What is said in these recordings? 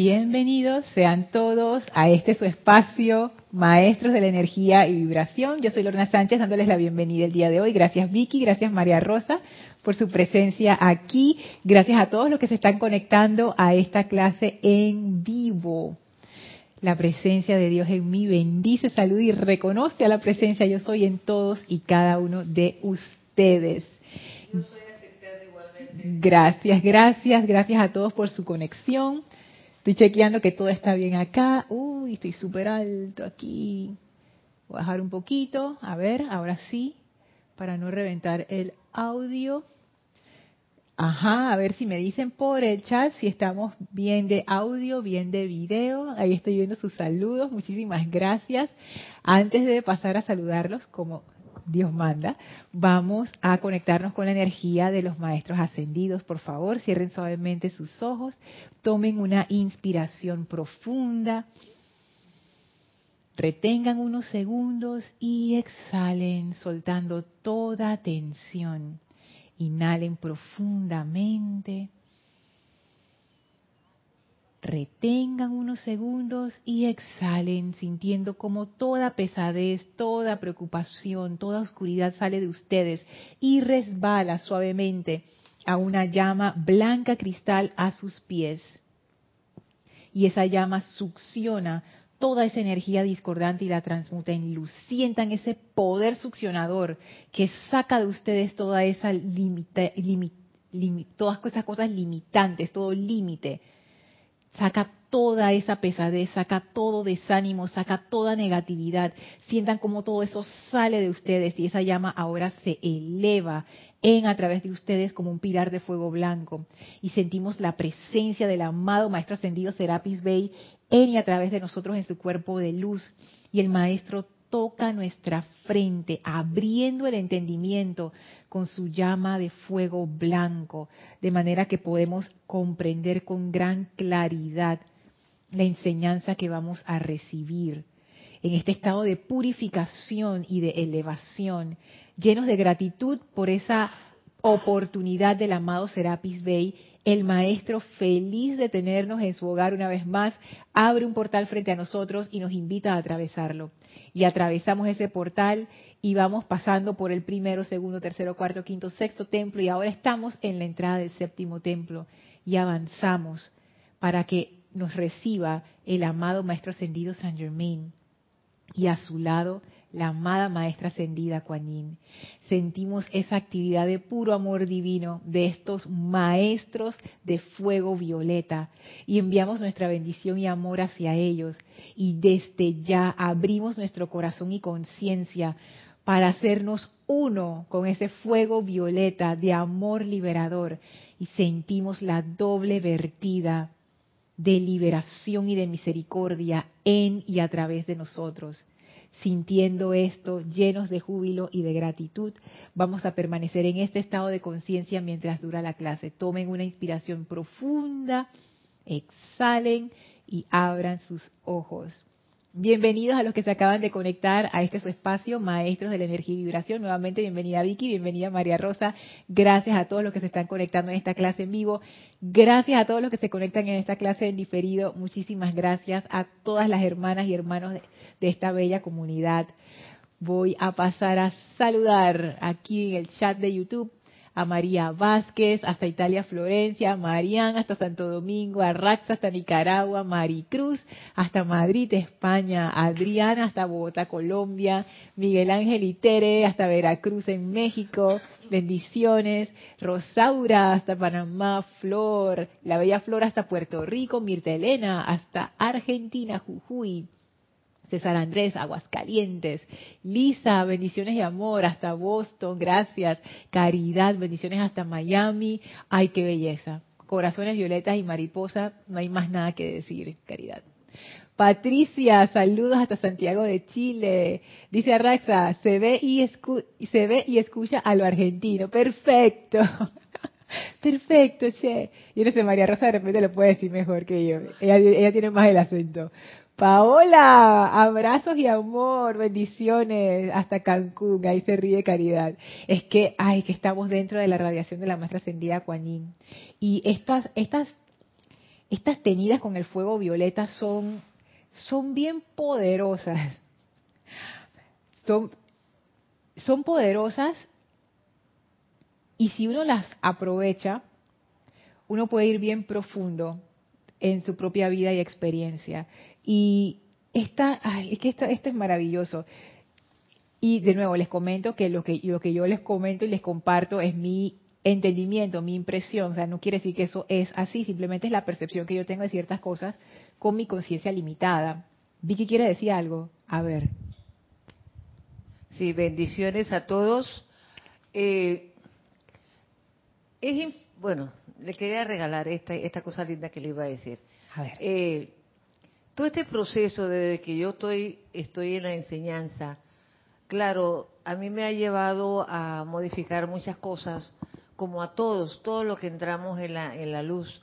Bienvenidos sean todos a este su espacio, Maestros de la Energía y Vibración. Yo soy Lorna Sánchez dándoles la bienvenida el día de hoy. Gracias Vicky, gracias María Rosa por su presencia aquí. Gracias a todos los que se están conectando a esta clase en vivo. La presencia de Dios en mí bendice, saluda y reconoce a la presencia yo soy en todos y cada uno de ustedes. Yo soy aceptada igualmente. Gracias, gracias, gracias a todos por su conexión. Estoy chequeando que todo está bien acá. Uy, estoy súper alto aquí. Voy a bajar un poquito. A ver, ahora sí, para no reventar el audio. Ajá, a ver si me dicen por el chat si estamos bien de audio, bien de video. Ahí estoy viendo sus saludos. Muchísimas gracias. Antes de pasar a saludarlos, como Dios manda, vamos a conectarnos con la energía de los maestros ascendidos. Por favor, cierren suavemente sus ojos, tomen una inspiración profunda, retengan unos segundos y exhalen soltando toda tensión. Inhalen profundamente. Retengan unos segundos y exhalen sintiendo como toda pesadez, toda preocupación, toda oscuridad sale de ustedes y resbala suavemente a una llama blanca cristal a sus pies. Y esa llama succiona toda esa energía discordante y la transmuta en luz. Sientan ese poder succionador que saca de ustedes toda esa todas esas cosas limitantes, todo límite. Saca toda esa pesadez, saca todo desánimo, saca toda negatividad. Sientan como todo eso sale de ustedes y esa llama ahora se eleva en a través de ustedes como un pilar de fuego blanco. Y sentimos la presencia del amado Maestro Ascendido Serapis Bey en y a través de nosotros en su cuerpo de luz. Y el Maestro toca nuestra frente, abriendo el entendimiento con su llama de fuego blanco, de manera que podemos comprender con gran claridad la enseñanza que vamos a recibir. En este estado de purificación y de elevación, llenos de gratitud por esa oportunidad del amado Serapis Bey, el maestro feliz de tenernos en su hogar una vez más, abre un portal frente a nosotros y nos invita a atravesarlo. Y atravesamos ese portal y vamos pasando por el primero, segundo, tercero, cuarto, quinto, sexto templo y ahora estamos en la entrada del séptimo templo y avanzamos para que nos reciba el amado Maestro Ascendido San Germain y a su lado la amada Maestra Ascendida Kuan Sentimos esa actividad de puro amor divino de estos maestros de fuego violeta y enviamos nuestra bendición y amor hacia ellos. Y desde ya abrimos nuestro corazón y conciencia para hacernos uno con ese fuego violeta de amor liberador. Y sentimos la doble vertida de liberación y de misericordia en y a través de nosotros. Sintiendo esto, llenos de júbilo y de gratitud, vamos a permanecer en este estado de conciencia mientras dura la clase. Tomen una inspiración profunda, exhalen y abran sus ojos. Bienvenidos a los que se acaban de conectar a este su espacio, Maestros de la Energía y Vibración. Nuevamente, bienvenida Vicky, bienvenida María Rosa. Gracias a todos los que se están conectando en esta clase en vivo. Gracias a todos los que se conectan en esta clase en diferido. Muchísimas gracias a todas las hermanas y hermanos de, de esta bella comunidad. Voy a pasar a saludar aquí en el chat de YouTube a María Vázquez, hasta Italia, Florencia, a hasta Santo Domingo, a Raxa, hasta Nicaragua, Maricruz, hasta Madrid, España, Adriana, hasta Bogotá, Colombia, Miguel Ángel y Tere, hasta Veracruz, en México, bendiciones, Rosaura, hasta Panamá, Flor, la bella Flor, hasta Puerto Rico, Mirta Elena, hasta Argentina, Jujuy, César Andrés, Aguascalientes. Lisa, bendiciones y amor hasta Boston, gracias. Caridad, bendiciones hasta Miami. Ay, qué belleza. Corazones violetas y mariposa, no hay más nada que decir, Caridad. Patricia, saludos hasta Santiago de Chile. Dice Arraxa, se ve y, se ve y escucha a lo argentino. Perfecto. Perfecto, che. Y no sé, María Rosa de repente lo puede decir mejor que yo. Ella, ella tiene más el acento. Paola, abrazos y amor, bendiciones hasta Cancún, ahí se ríe caridad. Es que, ay, que estamos dentro de la radiación de la maestra ascendida Kuan Y estas, estas estas tenidas con el fuego violeta son, son bien poderosas. Son, son poderosas y si uno las aprovecha, uno puede ir bien profundo en su propia vida y experiencia. Y esta, ay, es que esto, esto es maravilloso. Y de nuevo les comento que lo que lo que yo les comento y les comparto es mi entendimiento, mi impresión, o sea, no quiere decir que eso es así, simplemente es la percepción que yo tengo de ciertas cosas con mi conciencia limitada. Vicky quiere decir algo, a ver. Sí, bendiciones a todos. Eh, es bueno, le quería regalar esta esta cosa linda que le iba a decir. A ver. Eh, todo este proceso desde que yo estoy estoy en la enseñanza, claro, a mí me ha llevado a modificar muchas cosas, como a todos, todos los que entramos en la en la luz,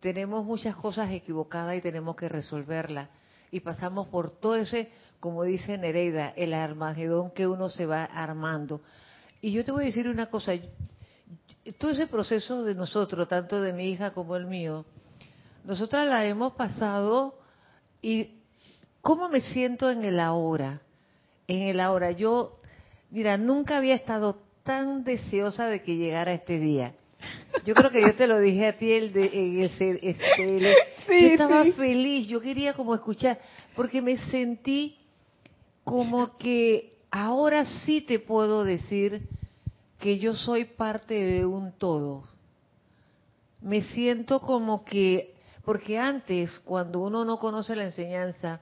tenemos muchas cosas equivocadas y tenemos que resolverlas y pasamos por todo ese, como dice Nereida, el armagedón que uno se va armando. Y yo te voy a decir una cosa, todo ese proceso de nosotros, tanto de mi hija como el mío, nosotras la hemos pasado y cómo me siento en el ahora, en el ahora. Yo, mira, nunca había estado tan deseosa de que llegara este día. Yo creo que yo te lo dije a ti el de, en el, este, el- Sí, yo estaba sí. feliz, yo quería como escuchar, porque me sentí como que ahora sí te puedo decir que yo soy parte de un todo. Me siento como que, porque antes, cuando uno no conoce la enseñanza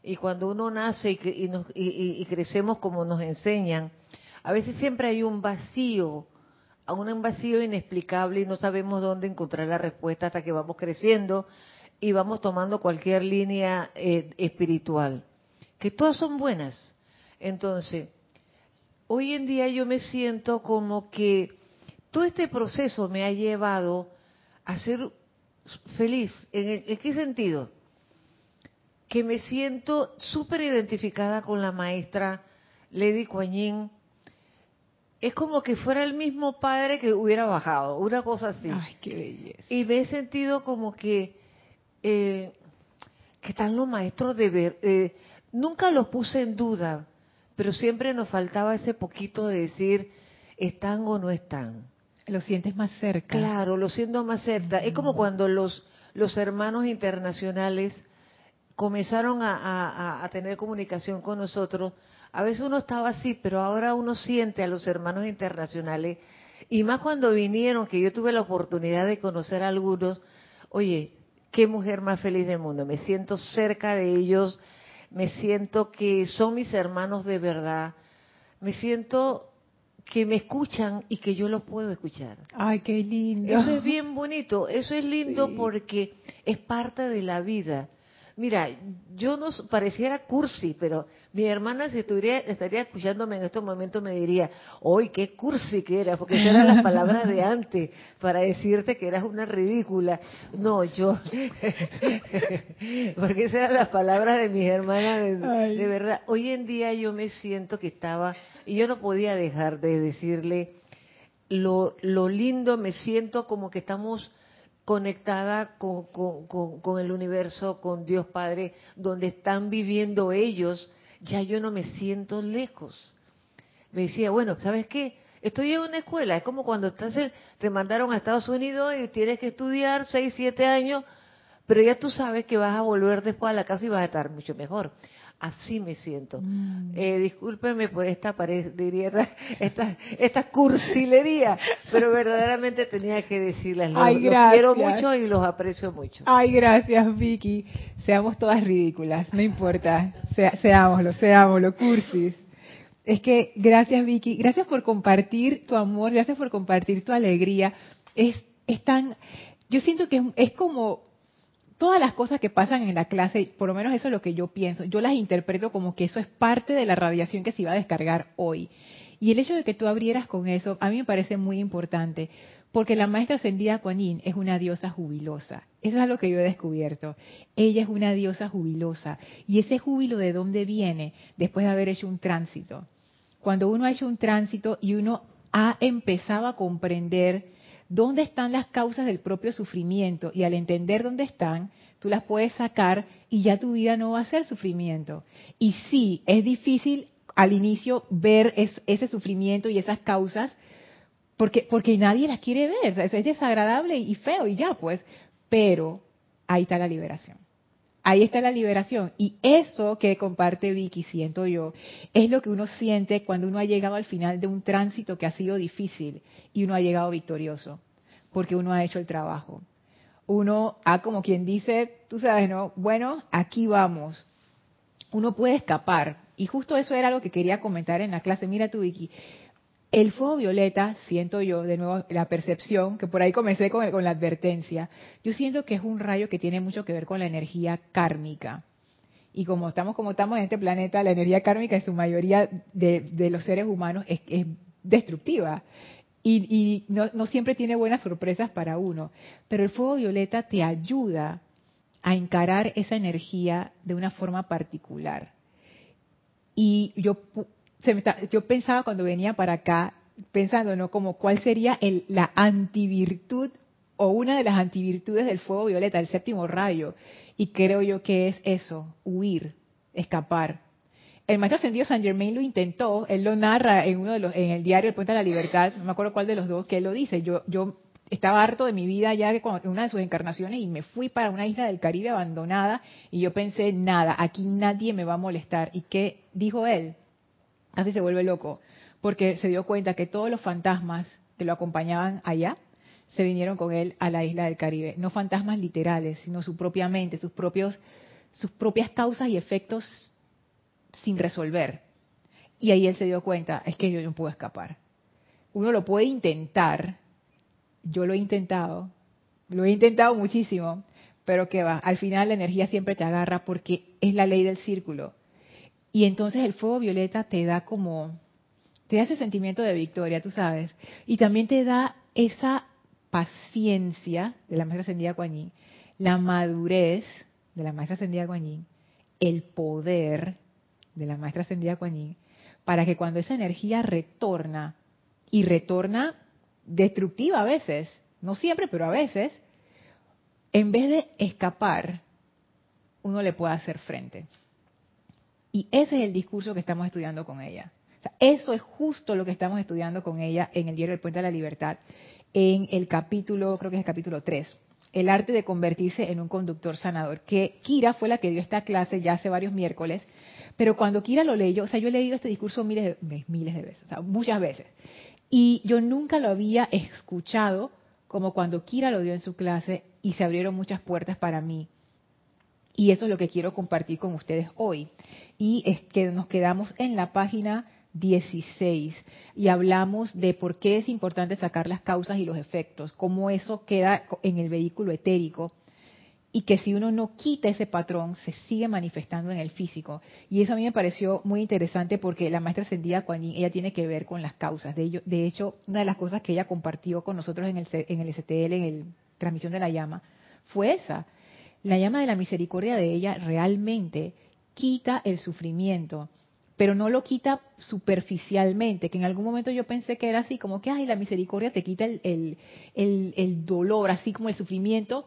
y cuando uno nace y, y nos- y- y- crecemos como nos enseñan, a veces siempre hay un vacío, un vacío inexplicable y no sabemos dónde encontrar la respuesta hasta que vamos creciendo y vamos tomando cualquier línea eh, espiritual, que todas son buenas. Entonces, hoy en día yo me siento como que todo este proceso me ha llevado a ser feliz. ¿En, qué sentido? Que me siento súper identificada con la maestra Lady Kuan Yin. Es como que fuera el mismo padre que hubiera bajado, una cosa así. Ay, qué belleza. Y me he sentido como que, eh, que están los maestros de ver. eh, nunca los puse en duda, pero siempre nos faltaba ese poquito de decir, ¿están o no están? Lo sientes más cerca. Claro, lo siento más cerca. Es como cuando los, los hermanos internacionales comenzaron a, a- a- a tener comunicación con nosotros. A veces uno estaba así, pero ahora uno siente a los hermanos internacionales, y más cuando vinieron, que yo tuve la oportunidad de conocer a algunos, oye, qué mujer más feliz del mundo. Me siento cerca de ellos, me siento que son mis hermanos de verdad, me siento que me escuchan y que yo los puedo escuchar. Ay, qué lindo. Eso es bien bonito, eso es lindo Sí. porque es parte de la vida. Mira, yo no pareciera cursi, pero mi hermana si estuviera, estaría escuchándome en estos momentos me diría, hoy qué cursi que eras, porque esas eran las palabras de antes para decirte que eras una ridícula. No, yo, porque esas eran las palabras de mis hermanas de, de verdad. Hoy en día yo me siento que estaba, y yo no podía dejar de decirle, lo, lo lindo, me siento como que estamos conectada con, con- el universo, con Dios Padre, donde están viviendo ellos, ya yo no me siento lejos. Me decía, bueno, ¿sabes qué? Estoy en una escuela, es como cuando estás en- te mandaron a Estados Unidos y tienes que estudiar seis, siete años, pero ya tú sabes que vas a volver después a la casa y vas a estar mucho mejor. Así me siento. Mm. Eh, discúlpeme por esta, pare- diría, esta, esta, cursilería, pero verdaderamente tenía que decirles. Los, Ay, los quiero mucho y los aprecio mucho. Ay, gracias, Vicky. Seamos todas ridículas, no importa. Sea- seámoslo, seámoslo, cursis. Es que gracias, Vicky. Gracias por compartir tu amor, gracias por compartir tu alegría. Es, es tan. Yo siento que es, es como todas las cosas que pasan en la clase, por lo menos eso es lo que yo pienso, yo las interpreto como que eso es parte de la radiación que se iba a descargar hoy. Y el hecho de que tú abrieras con eso, a mí me parece muy importante, porque la maestra ascendida Kuan es una diosa jubilosa. Eso es lo que yo he descubierto. Ella es una diosa jubilosa. Y ese júbilo de dónde viene después de haber hecho un tránsito. Cuando uno ha hecho un tránsito y uno ha empezado a comprender dónde están las causas del propio sufrimiento y al entender dónde están, tú las puedes sacar y ya tu vida no va a ser sufrimiento. Y sí, es difícil al inicio ver ese sufrimiento y esas causas porque, porque nadie las quiere ver, eso es desagradable y feo y ya pues, pero ahí está la liberación. Ahí está la liberación. Y eso que comparte Vicky, siento yo, es lo que uno siente cuando uno ha llegado al final de un tránsito que ha sido difícil y uno ha llegado victorioso, porque uno ha hecho el trabajo. Uno ha, como quien dice, tú sabes, ¿no? Bueno, aquí vamos. Uno puede escapar. Y justo eso era lo que quería comentar en la clase. Mira tú, Vicky, el fuego violeta, siento yo, de nuevo, la percepción, que por ahí comencé con, con, la advertencia, yo siento que es un rayo que tiene mucho que ver con la energía kármica. Y como estamos como estamos en este planeta, la energía kármica en su mayoría de, los seres humanos es, destructiva. Y, y no, no siempre tiene buenas sorpresas para uno. Pero el fuego violeta te ayuda a encarar esa energía de una forma particular. Y yo yo pensaba cuando venía para acá, pensando, ¿no? Como cuál sería el, la antivirtud o una de las antivirtudes del fuego violeta, el séptimo rayo. Y creo yo que es eso, huir, escapar. El maestro ascendido San Germain lo intentó, él lo narra en uno de los, en el diario El Puente de la Libertad, no me acuerdo cuál de los dos, que él lo dice. Yo, yo estaba harto de mi vida ya en una de sus encarnaciones y me fui para una isla del Caribe abandonada y yo pensé, nada, aquí nadie me va a molestar. ¿Y qué dijo él? Casi se vuelve loco, porque se dio cuenta que todos los fantasmas que lo acompañaban allá se vinieron con él a la isla del Caribe. No fantasmas literales, sino su propia mente, sus, propios, sus propias causas y efectos sin resolver. Y ahí él se dio cuenta, es que yo no puedo escapar. Uno lo puede intentar, yo lo he intentado, lo he intentado muchísimo, pero que va, al final la energía siempre te agarra porque es la ley del círculo. Y entonces el fuego violeta te da como, te da ese sentimiento de victoria, tú sabes. Y también te da esa paciencia de la maestra ascendida Kuan la madurez de la maestra ascendida Kuan el poder de la maestra ascendida Kuan para que cuando esa energía retorna, y retorna destructiva a veces, no siempre, pero a veces, en vez de escapar, uno le pueda hacer frente. Y ese es el discurso que estamos estudiando con ella. eso es justo lo que estamos estudiando con ella en el diario del Puente de la Libertad, en el capítulo, creo que es el capítulo 3, el arte de convertirse en un conductor sanador, que Kira fue la que dio esta clase ya hace varios miércoles, pero cuando Kira lo leyó, o sea, yo he leído este discurso miles de, miles de veces, o sea, muchas veces, y yo nunca lo había escuchado como cuando Kira lo dio en su clase y se abrieron muchas puertas para mí y eso es lo que quiero compartir con ustedes hoy. Y es que nos quedamos en la página 16 y hablamos de por qué es importante sacar las causas y los efectos, cómo eso queda en el vehículo etérico y que si uno no quita ese patrón se sigue manifestando en el físico. Y eso a mí me pareció muy interesante porque la maestra ascendida Kuan ella tiene que ver con las causas. De, ello, de hecho, una de las cosas que ella compartió con nosotros en el, en el STL, en el transmisión de la llama, fue esa, la llama de la misericordia de ella realmente quita el sufrimiento, pero no lo quita superficialmente, que en algún momento yo pensé que era así, como que, ay, la misericordia te quita el, el, dolor, así como el sufrimiento,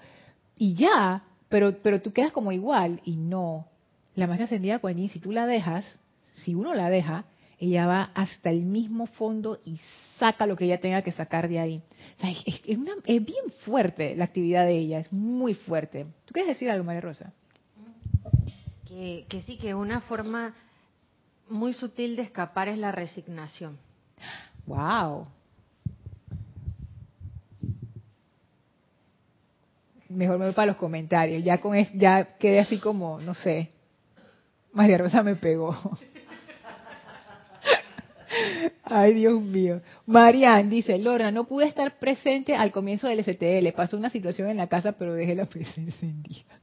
y ya, pero, pero tú quedas como igual, y no. La más ascendida Kuan si tú la dejas, si uno la deja, ella va hasta el mismo fondo y saca lo que ella tenga que sacar de ahí. es, bien fuerte la actividad de ella, es muy fuerte. ¿Tú quieres decir algo, María Rosa? Que, que sí, que una forma muy sutil de escapar es la resignación. ¡Wow! Mejor me voy para los comentarios. Ya con ya quedé así como, no sé. María Rosa me pegó. Ay, Dios mío. Marian dice, Lorna, no pude estar presente al comienzo del STL. Pasó una situación en la casa, pero dejé la presencia encendida.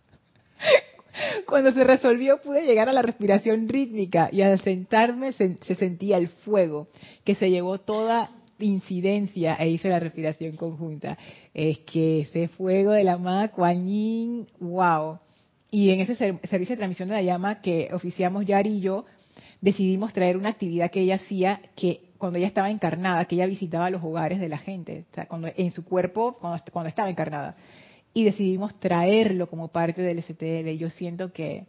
Cuando se resolvió pude llegar a la respiración rítmica y al sentarme se, sentía el fuego que se llevó toda incidencia e hice la respiración conjunta. Es que ese fuego de la amada Kuan wow. Y en ese servicio de transmisión de la llama que oficiamos Yari y yo, decidimos traer una actividad que ella hacía que cuando ella estaba encarnada, que ella visitaba los hogares de la gente, en su cuerpo cuando, estaba encarnada. Y decidimos traerlo como parte del STL. Yo siento que,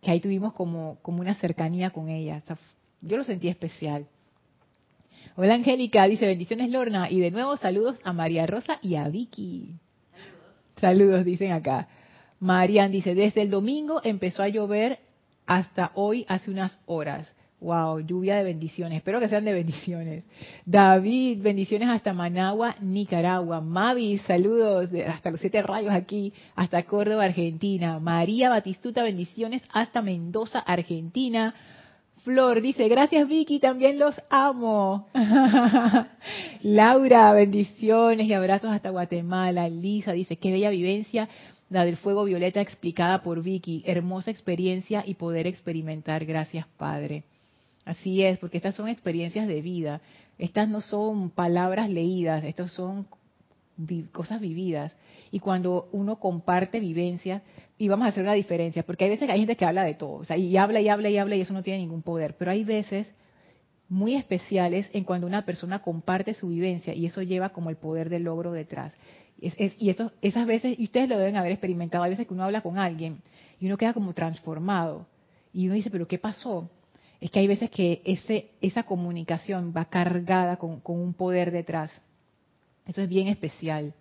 que ahí tuvimos como, como una cercanía con ella. Yo lo sentí especial. Hola Angélica, dice bendiciones Lorna. Y de nuevo saludos a María Rosa y a Vicky. Saludos. Saludos, dicen acá. Marian dice, desde el domingo empezó a llover hasta hoy hace unas horas. Wow, lluvia de bendiciones. Espero que sean de bendiciones. David, bendiciones hasta Managua, Nicaragua. Mavi, saludos hasta los siete rayos aquí, hasta Córdoba, Argentina. María Batistuta, bendiciones hasta Mendoza, Argentina. Flor dice, gracias Vicky, también los amo. Laura, bendiciones y abrazos hasta Guatemala. Lisa dice, qué bella vivencia la del fuego violeta explicada por Vicky. Hermosa experiencia y poder experimentar. Gracias Padre. Así es, porque estas son experiencias de vida. Estas no son palabras leídas, estas son cosas vividas. Y cuando uno comparte vivencias, y vamos a hacer una diferencia, porque hay veces que hay gente que habla de todo, o sea, y habla y habla y habla y eso no tiene ningún poder, pero hay veces muy especiales en cuando una persona comparte su vivencia y eso lleva como el poder del logro detrás. Y eso, esas veces, y ustedes lo deben haber experimentado, hay veces que uno habla con alguien y uno queda como transformado y uno dice, pero ¿qué pasó? es que hay veces que ese, esa comunicación va cargada con, un poder detrás. Eso es bien especial.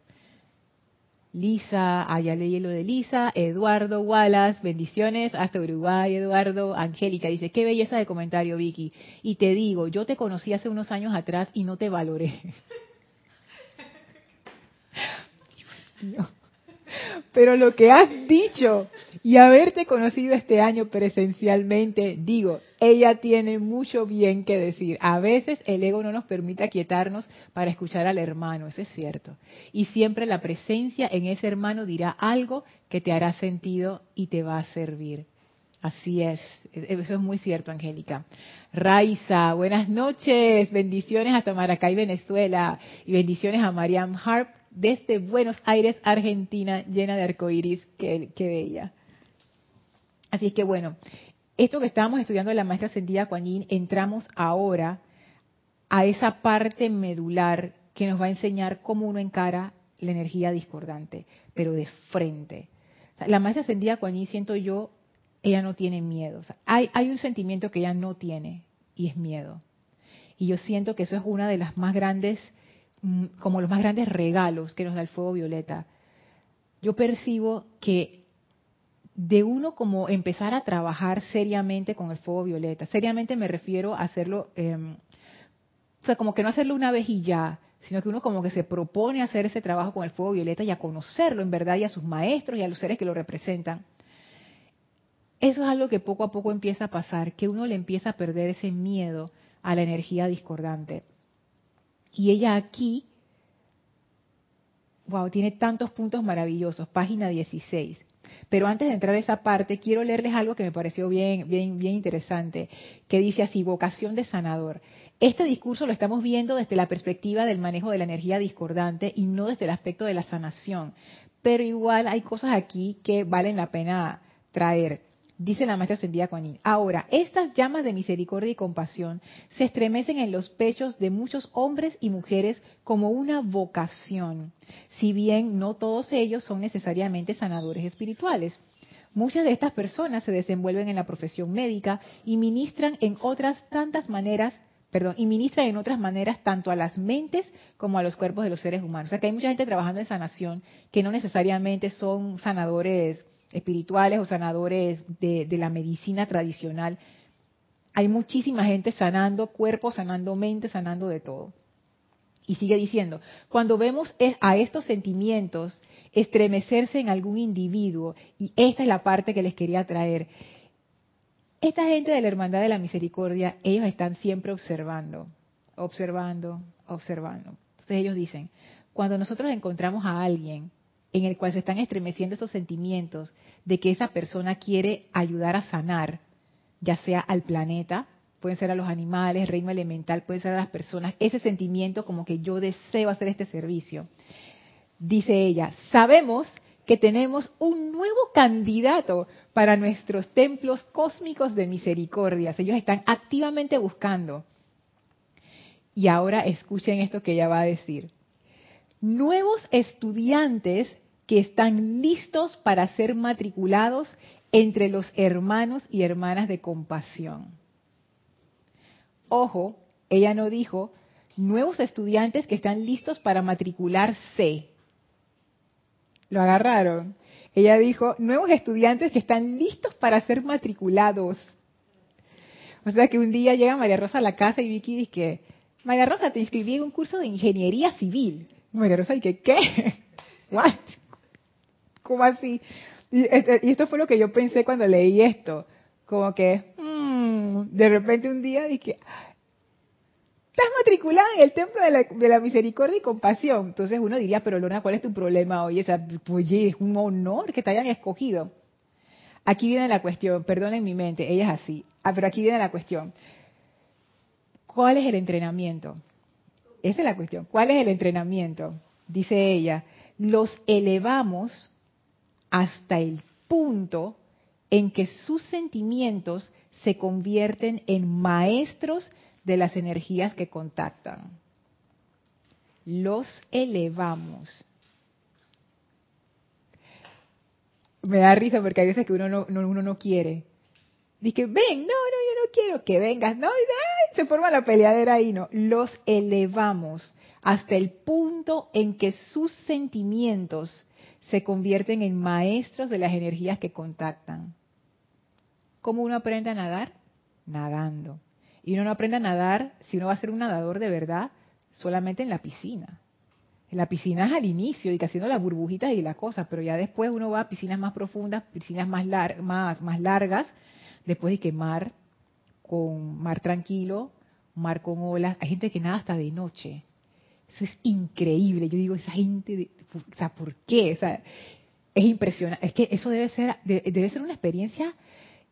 Lisa, ah, ya leí lo de Lisa, Eduardo Wallace, bendiciones hasta Uruguay, Eduardo, Angélica dice, qué belleza de comentario, Vicky. Y te digo, yo te conocí hace unos años atrás y no te valoré. Pero lo que has dicho y haberte conocido este año presencialmente, digo, ella tiene mucho bien que decir. A veces el ego no nos permite aquietarnos para escuchar al hermano, eso es cierto. Y siempre la presencia en ese hermano dirá algo que te hará sentido y te va a servir. Así es, eso es muy cierto, Angélica. Raiza, buenas noches, bendiciones hasta Maracay, Venezuela, y bendiciones a Mariam Harp desde Buenos Aires, Argentina, llena de arcoíris, qué, qué bella. Así es que bueno, esto que estábamos estudiando de la maestra Ascendida Kuan entramos ahora a esa parte medular que nos va a enseñar cómo uno encara la energía discordante, pero de frente. la maestra Ascendida Kuan siento yo, ella no tiene miedo. hay, hay un sentimiento que ella no tiene y es miedo. Y yo siento que eso es una de las más grandes como los más grandes regalos que nos da el fuego violeta. Yo percibo que de uno como empezar a trabajar seriamente con el fuego violeta, seriamente me refiero a hacerlo, em, o sea, como que no hacerlo una vez y ya, sino que uno como que se propone hacer ese trabajo con el fuego violeta y a conocerlo en verdad y a sus maestros y a los seres que lo representan. Eso es algo que poco a poco empieza a pasar, que uno le empieza a perder ese miedo a la energía discordante. Y ella aquí, wow, tiene tantos puntos maravillosos, página 16. Pero antes de entrar a esa parte, quiero leerles algo que me pareció bien, bien, bien interesante, que dice así, vocación de sanador. Este discurso lo estamos viendo desde la perspectiva del manejo de la energía discordante y no desde el aspecto de la sanación. Pero igual hay cosas aquí que valen la pena traer dice la maestra ascendida Kuan Ahora, estas llamas de misericordia y compasión se estremecen en los pechos de muchos hombres y mujeres como una vocación, si bien no todos ellos son necesariamente sanadores espirituales. Muchas de estas personas se desenvuelven en la profesión médica y ministran en otras tantas maneras perdón, y ministran en otras maneras tanto a las mentes como a los cuerpos de los seres humanos. O sea que hay mucha gente trabajando en sanación que no necesariamente son sanadores espirituales o sanadores de, la medicina tradicional. Hay muchísima gente sanando cuerpo, sanando mente, sanando de todo. Y sigue diciendo, cuando vemos a estos sentimientos estremecerse en algún individuo, y esta es la parte que les quería traer, esta gente de la Hermandad de la Misericordia, ellos están siempre observando, observando, observando. Entonces ellos dicen, cuando nosotros encontramos a alguien en el cual se están estremeciendo estos sentimientos de que esa persona quiere ayudar a sanar, ya sea al planeta, pueden ser a los animales, reino elemental, pueden ser a las personas, ese sentimiento como que yo deseo hacer este servicio. Dice ella, sabemos que tenemos un nuevo candidato para nuestros templos cósmicos de misericordia. Ellos están activamente buscando. Y ahora escuchen esto que ella va a decir. Nuevos estudiantes que están listos para ser matriculados entre los hermanos y hermanas de compasión. Ojo, ella no dijo nuevos estudiantes que están listos para matricularse. ¿Lo agarraron? Ella dijo nuevos estudiantes que están listos para ser matriculados. O sea que un día llega María Rosa a la casa y Vicky dice que, María Rosa, te inscribí en un curso de ingeniería civil. María Rosa dice, ¿qué? ¿What? ¿Cómo así? Este, y, esto fue lo que yo pensé cuando leí esto. Como que, mm, de repente un día dije, estás matriculada en el Templo de la, Misericordia y Compasión. Entonces uno diría, pero Lorna, ¿cuál es tu problema hoy? oye, es un honor que te hayan escogido. Aquí viene la cuestión, perdonen mi mente, ella es así. Ah, pero aquí viene la cuestión. ¿Cuál es el entrenamiento? Esa es la cuestión. ¿Cuál es el entrenamiento? Dice ella, los elevamos hasta el punto en que sus sentimientos se convierten en maestros de las energías que contactan. Los elevamos. Me da risa porque hay veces que uno no, uno no quiere. Dice, ven, no, no, yo no quiero que vengas. No, se forma la peleadera ahí, no. Los elevamos hasta el punto en que sus sentimientos se convierten en maestros de las energías que contactan. ¿Cómo uno aprende a nadar? Nadando. Y uno no aprende a nadar si uno va a ser un nadador de verdad solamente en la piscina. En la piscina es al inicio y que haciendo las burbujitas y las cosas, pero ya después uno va a piscinas más profundas, piscinas más, más, más largas, después de que mar, con mar tranquilo, mar con olas. Hay gente que nada hasta de noche. Eso es increíble. Yo digo, esa gente, o sea, ¿por qué? O sea, es impresionante. Es que eso debe ser, debe ser una experiencia,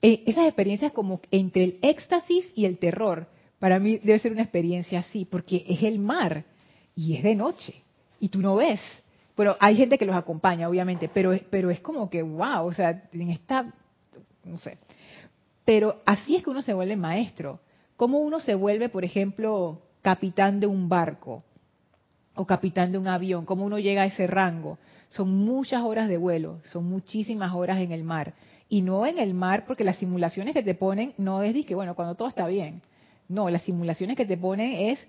eh, esas experiencias como entre el éxtasis y el terror. Para mí debe ser una experiencia así, porque es el mar y es de noche y tú no ves. Bueno, hay gente que los acompaña, obviamente, pero, pero es como que, wow, o sea, en esta, no sé. Pero así es que uno se vuelve maestro. ¿Cómo uno se vuelve, por ejemplo, capitán de un barco? o capitán de un avión, cómo uno llega a ese rango. Son muchas horas de vuelo, son muchísimas horas en el mar. Y no en el mar, porque las simulaciones que te ponen no es de que, bueno, cuando todo está bien. No, las simulaciones que te ponen es,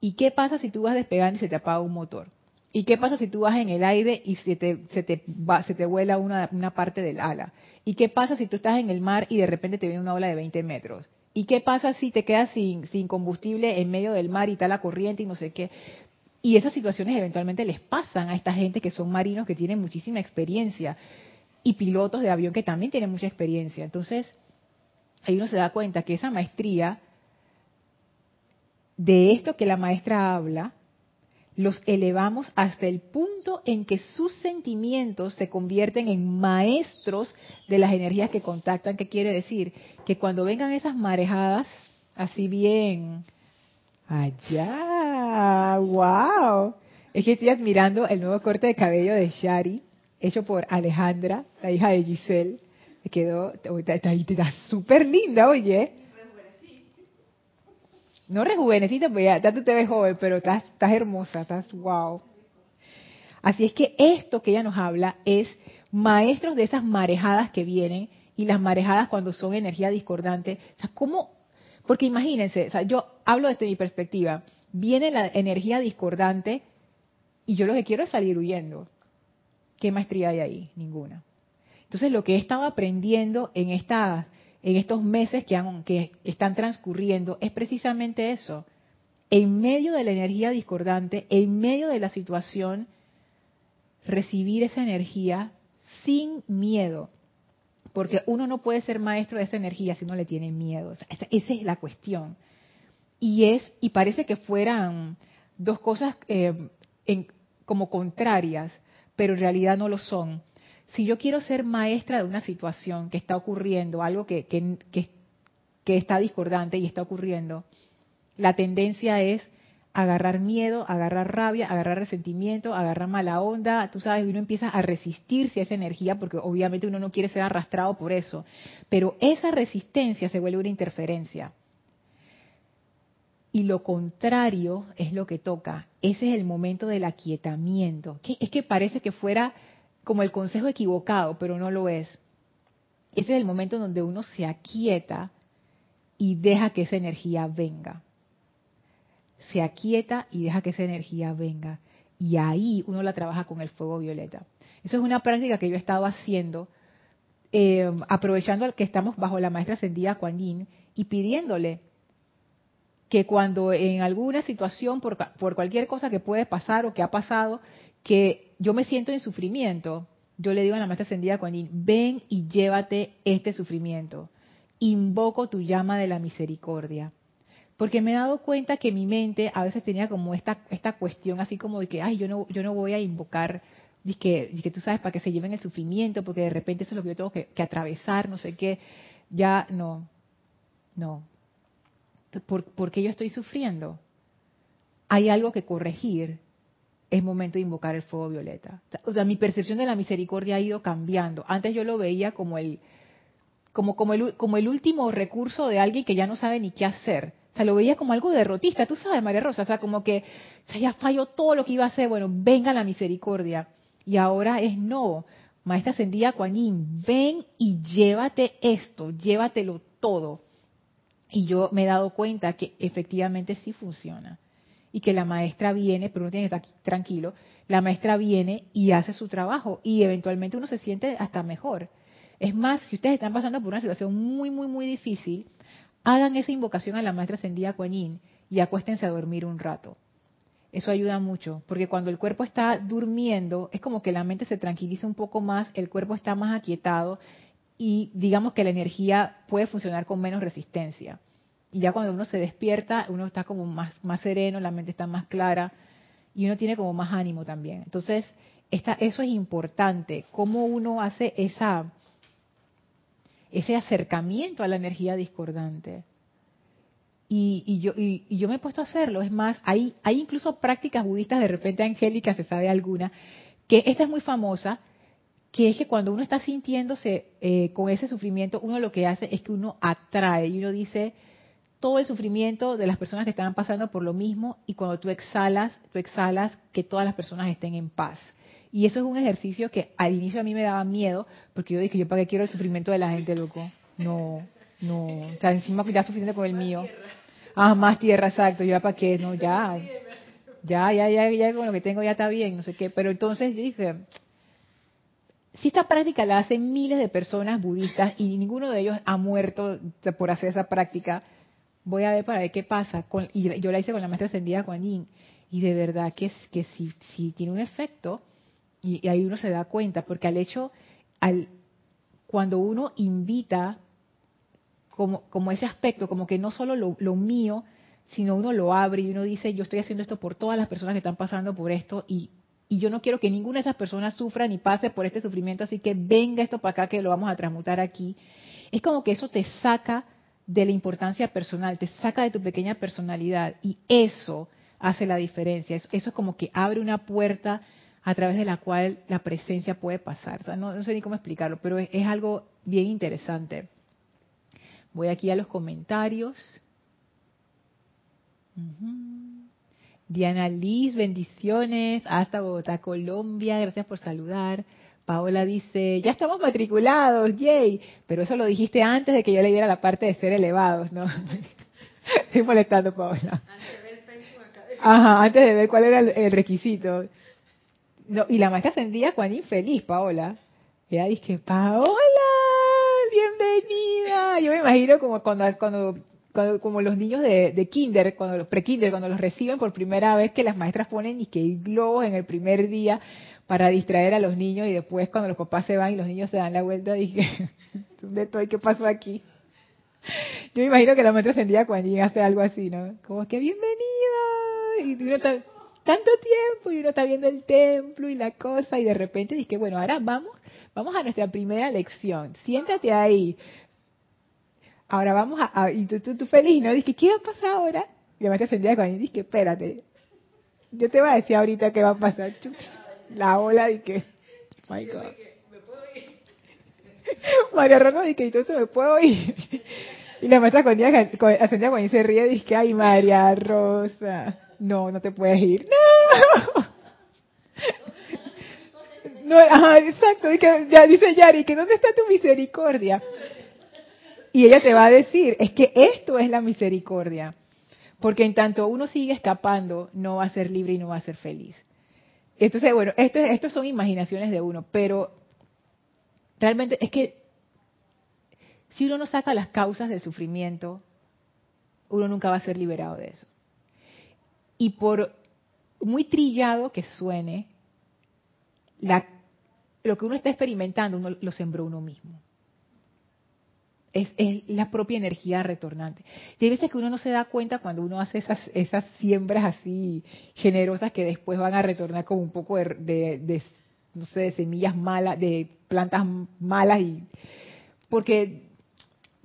¿y qué pasa si tú vas despegando y se te apaga un motor? ¿Y qué pasa si tú vas en el aire y se te, se te, va, se te vuela una, una parte del ala? ¿Y qué pasa si tú estás en el mar y de repente te viene una ola de 20 metros? ¿Y qué pasa si te quedas sin, sin combustible en medio del mar y está la corriente y no sé qué? Y esas situaciones eventualmente les pasan a esta gente que son marinos que tienen muchísima experiencia y pilotos de avión que también tienen mucha experiencia. Entonces, ahí uno se da cuenta que esa maestría, de esto que la maestra habla, los elevamos hasta el punto en que sus sentimientos se convierten en maestros de las energías que contactan. ¿Qué quiere decir? Que cuando vengan esas marejadas, así bien, allá, wow. Es que estoy admirando el nuevo corte de cabello de Shari, hecho por Alejandra, la hija de Giselle. Me quedó, está súper linda, oye. No rejuvenecita, pues ya, tú te ves joven, pero estás, estás hermosa, estás wow. Así es que esto que ella nos habla es maestros de esas marejadas que vienen y las marejadas cuando son energía discordante. O sea, ¿cómo porque imagínense, o sea, yo hablo desde mi perspectiva, viene la energía discordante y yo lo que quiero es salir huyendo. ¿Qué maestría hay ahí? Ninguna. Entonces lo que he estado aprendiendo en, esta, en estos meses que, que están transcurriendo es precisamente eso. En medio de la energía discordante, en medio de la situación, recibir esa energía sin miedo. Porque uno no puede ser maestro de esa energía si no le tiene miedo. Esa, es la cuestión. Y es y parece que fueran dos cosas eh, como contrarias, pero en realidad no lo son. Si yo quiero ser maestra de una situación que está ocurriendo, algo que, está discordante y está ocurriendo, la tendencia es agarrar miedo, agarrar rabia, agarrar resentimiento, agarrar mala onda, tú sabes, uno empieza a resistirse a esa energía porque obviamente uno no quiere ser arrastrado por eso, pero esa resistencia se vuelve una interferencia. y lo contrario es lo que toca. Ese es el momento del aquietamiento. Es que parece que fuera como el consejo equivocado, pero no lo es. Ese es el momento donde uno se aquieta y deja que esa energía venga. Se aquieta y deja que esa energía venga. Y ahí uno la trabaja con el fuego violeta. Eso es una práctica que yo he estado haciendo, eh, aprovechando que estamos bajo la maestra ascendida Kuan Yin y pidiéndole que cuando en alguna situación, por, por cualquier cosa que puede pasar o que ha pasado, que yo me siento en sufrimiento, yo le digo a la maestra ascendida Kuan ven y llévate este sufrimiento. Invoco tu llama de la misericordia. Porque me he dado cuenta que mi mente a veces tenía como esta, esta cuestión así como de que, ay, yo no, yo no voy a invocar, y que, tú sabes, para que se lleven el sufrimiento, porque de repente eso es lo que yo tengo que, que atravesar, no sé qué. Ya no, no. ¿Por, ¿Por qué yo estoy sufriendo? Hay algo que corregir es momento de invocar el fuego violeta. O sea, mi percepción de la misericordia ha ido cambiando. Antes yo lo veía como el, como, como el, como el último recurso de alguien que ya no sabe ni qué hacer. O sea, lo veía como algo derrotista, tú sabes, María Rosa, o sea, como que o sea, ya falló todo lo que iba a hacer, bueno, venga la misericordia. Y ahora es no, Maestra Ascendida Kuan ven y llévate esto, llévatelo todo. Y yo me he dado cuenta que efectivamente sí funciona y que la maestra viene, pero uno tiene que estar tranquilo, la maestra viene y hace su trabajo y eventualmente uno se siente hasta mejor. Es más, si ustedes están pasando por una situación muy, muy, muy difícil, hagan esa invocación a la maestra ascendida Kuan Yin y acuéstense a dormir un rato. Eso ayuda mucho, porque cuando el cuerpo está durmiendo, es como que la mente se tranquiliza un poco más, el cuerpo está más aquietado y digamos que la energía puede funcionar con menos resistencia. Y ya cuando uno se despierta, uno está como más, más sereno, la mente está más clara y uno tiene como más ánimo también. Entonces, esta, eso es importante, cómo uno hace esa, ese acercamiento a la energía discordante. Y, y yo, y, yo me he puesto a hacerlo. Es más, hay, hay incluso prácticas budistas, de repente Angélica se sabe alguna, que esta es muy famosa, que es que cuando uno está sintiéndose eh, con ese sufrimiento, uno lo que hace es que uno atrae y uno dice, todo el sufrimiento de las personas que estaban pasando por lo mismo y cuando tú exhalas, tú exhalas que todas las personas estén en paz. Y eso es un ejercicio que al inicio a mí me daba miedo, porque yo dije, ¿yo para qué quiero el sufrimiento de la gente, loco? No, no. O sea, encima ya suficiente con el mío. Ah, más tierra, exacto. ¿Ya para qué? No, ya. Ya, ya, ya, ya con lo que tengo ya está bien, no sé qué. Pero entonces yo dije, si esta práctica la hacen miles de personas budistas y ninguno de ellos ha muerto por hacer esa práctica, voy a ver para ver qué pasa. Con, y yo la hice con la maestra ascendida Kuan Yin. Y de verdad que, que sí, sí tiene un efecto. Y, y, ahí uno se da cuenta, porque al hecho, al cuando uno invita como, como ese aspecto, como que no solo lo, lo mío, sino uno lo abre y uno dice, yo estoy haciendo esto por todas las personas que están pasando por esto y, y yo no quiero que ninguna de esas personas sufra ni pase por este sufrimiento, así que venga esto para acá que lo vamos a transmutar aquí. Es como que eso te saca de la importancia personal, te saca de tu pequeña personalidad y eso hace la diferencia. Eso, es como que abre una puerta a través de la cual la presencia puede pasar. No, sé ni cómo explicarlo, pero es, algo bien interesante. Voy aquí a los comentarios. Diana Liz, bendiciones. Hasta Bogotá, Colombia. Gracias por saludar. Paola dice, ya estamos matriculados, yay. Pero eso lo dijiste antes de que yo leyera la parte de ser elevados, ¿no? Estoy molestando, Paola. Antes de ver. Ajá, antes de ver cuál era el, requisito. No, y la maestra ascendida Juan infeliz, Paola. Ella dice, Paola, bienvenida. Yo me imagino como cuando, cuando, cuando como los niños de, de kinder, cuando los pre-kinder, cuando los reciben por primera vez, que las maestras ponen y que globos en el primer día para distraer a los niños y después cuando los papás se van y los niños se dan la vuelta, dije, ¿dónde estoy? ¿Qué pasó aquí? Yo me imagino que la maestra ascendida cuando llega hace algo así, ¿no? Como que bienvenida. Y uno está, tanto tiempo y uno está viendo el templo y la cosa y de repente dije, bueno, ahora vamos, vamos a nuestra primera lección. Siéntate ahí. Ahora vamos a, y tú, tú, tú, feliz, ¿no? Dije, ¿qué va a pasar ahora? Y la maestra ascendida cuando dije, espérate. Yo te voy a decir ahorita qué va a pasar. La ola de que, my God. María Rosa dice que entonces me puedo ir. Y la maestra ascendía cuando se ríe dice que ay María Rosa, no, no te puedes ir. No. No, ajá, exacto, ya dice Yari, que ¿dónde está tu misericordia? Y ella te va a decir, es que esto es la misericordia. Porque en tanto uno sigue escapando, no va a ser libre y no va a ser feliz. Entonces, bueno, esto, esto son imaginaciones de uno, pero realmente es que si uno no saca las causas del sufrimiento, uno nunca va a ser liberado de eso. Y por muy trillado que suene, lo que uno está experimentando, uno lo sembró uno mismo. Es, la propia energía retornante. Y hay veces que uno no se da cuenta cuando uno hace esas, esas siembras así generosas que después van a retornar con un poco de, no sé, de semillas malas, de plantas malas. y Porque,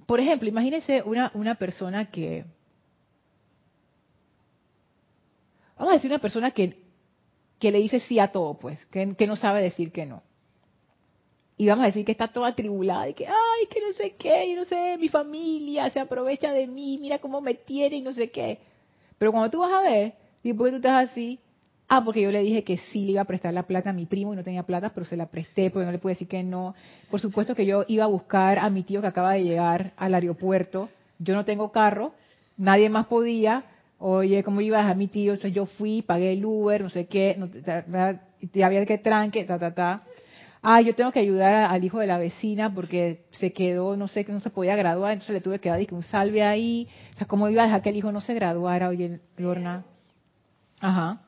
por ejemplo, imagínense una, una persona que, vamos a decir una persona que, que le dice sí a todo, pues, que no sabe decir que no y vamos a decir que está toda atribulada y que, ay, que no sé qué, y no sé, mi familia se aprovecha de mí, mira cómo me tiene y no sé qué. Pero cuando tú vas a ver, ¿y por qué tú estás así? Ah, porque yo le dije que sí le iba a prestar la plata a mi primo y no tenía plata, pero se la presté porque no le pude decir que no. Por supuesto que yo iba a buscar a mi tío que acaba de llegar al aeropuerto. Yo no tengo carro, nadie más podía. Oye, ¿cómo ibas a mi tío? Entonces yo fui, pagué el Uber, no sé qué, no, había que tranque, ta, ta, ta ah, yo tengo que ayudar al hijo de la vecina porque se quedó, no sé, que no se podía graduar, entonces le tuve que dar un salve ahí. O sea, ¿cómo iba a dejar que el hijo no se graduara, oye, Lorna? Ajá.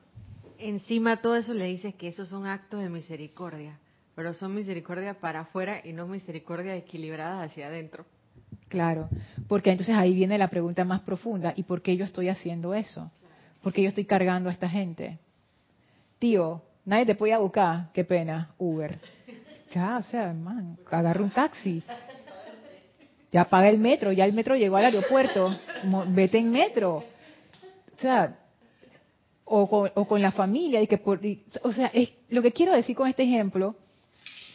Encima todo eso le dices que esos son actos de misericordia, pero son misericordia para afuera y no misericordia equilibrada hacia adentro. Claro, porque entonces ahí viene la pregunta más profunda, ¿y por qué yo estoy haciendo eso? ¿Por qué yo estoy cargando a esta gente? Tío, nadie te puede buscar, qué pena, Uber. Ya, o sea, man, agarra un taxi. Ya paga el metro, ya el metro llegó al aeropuerto. Vete en metro. O sea, o con, o con la familia. Y que por, o sea, es, lo que quiero decir con este ejemplo,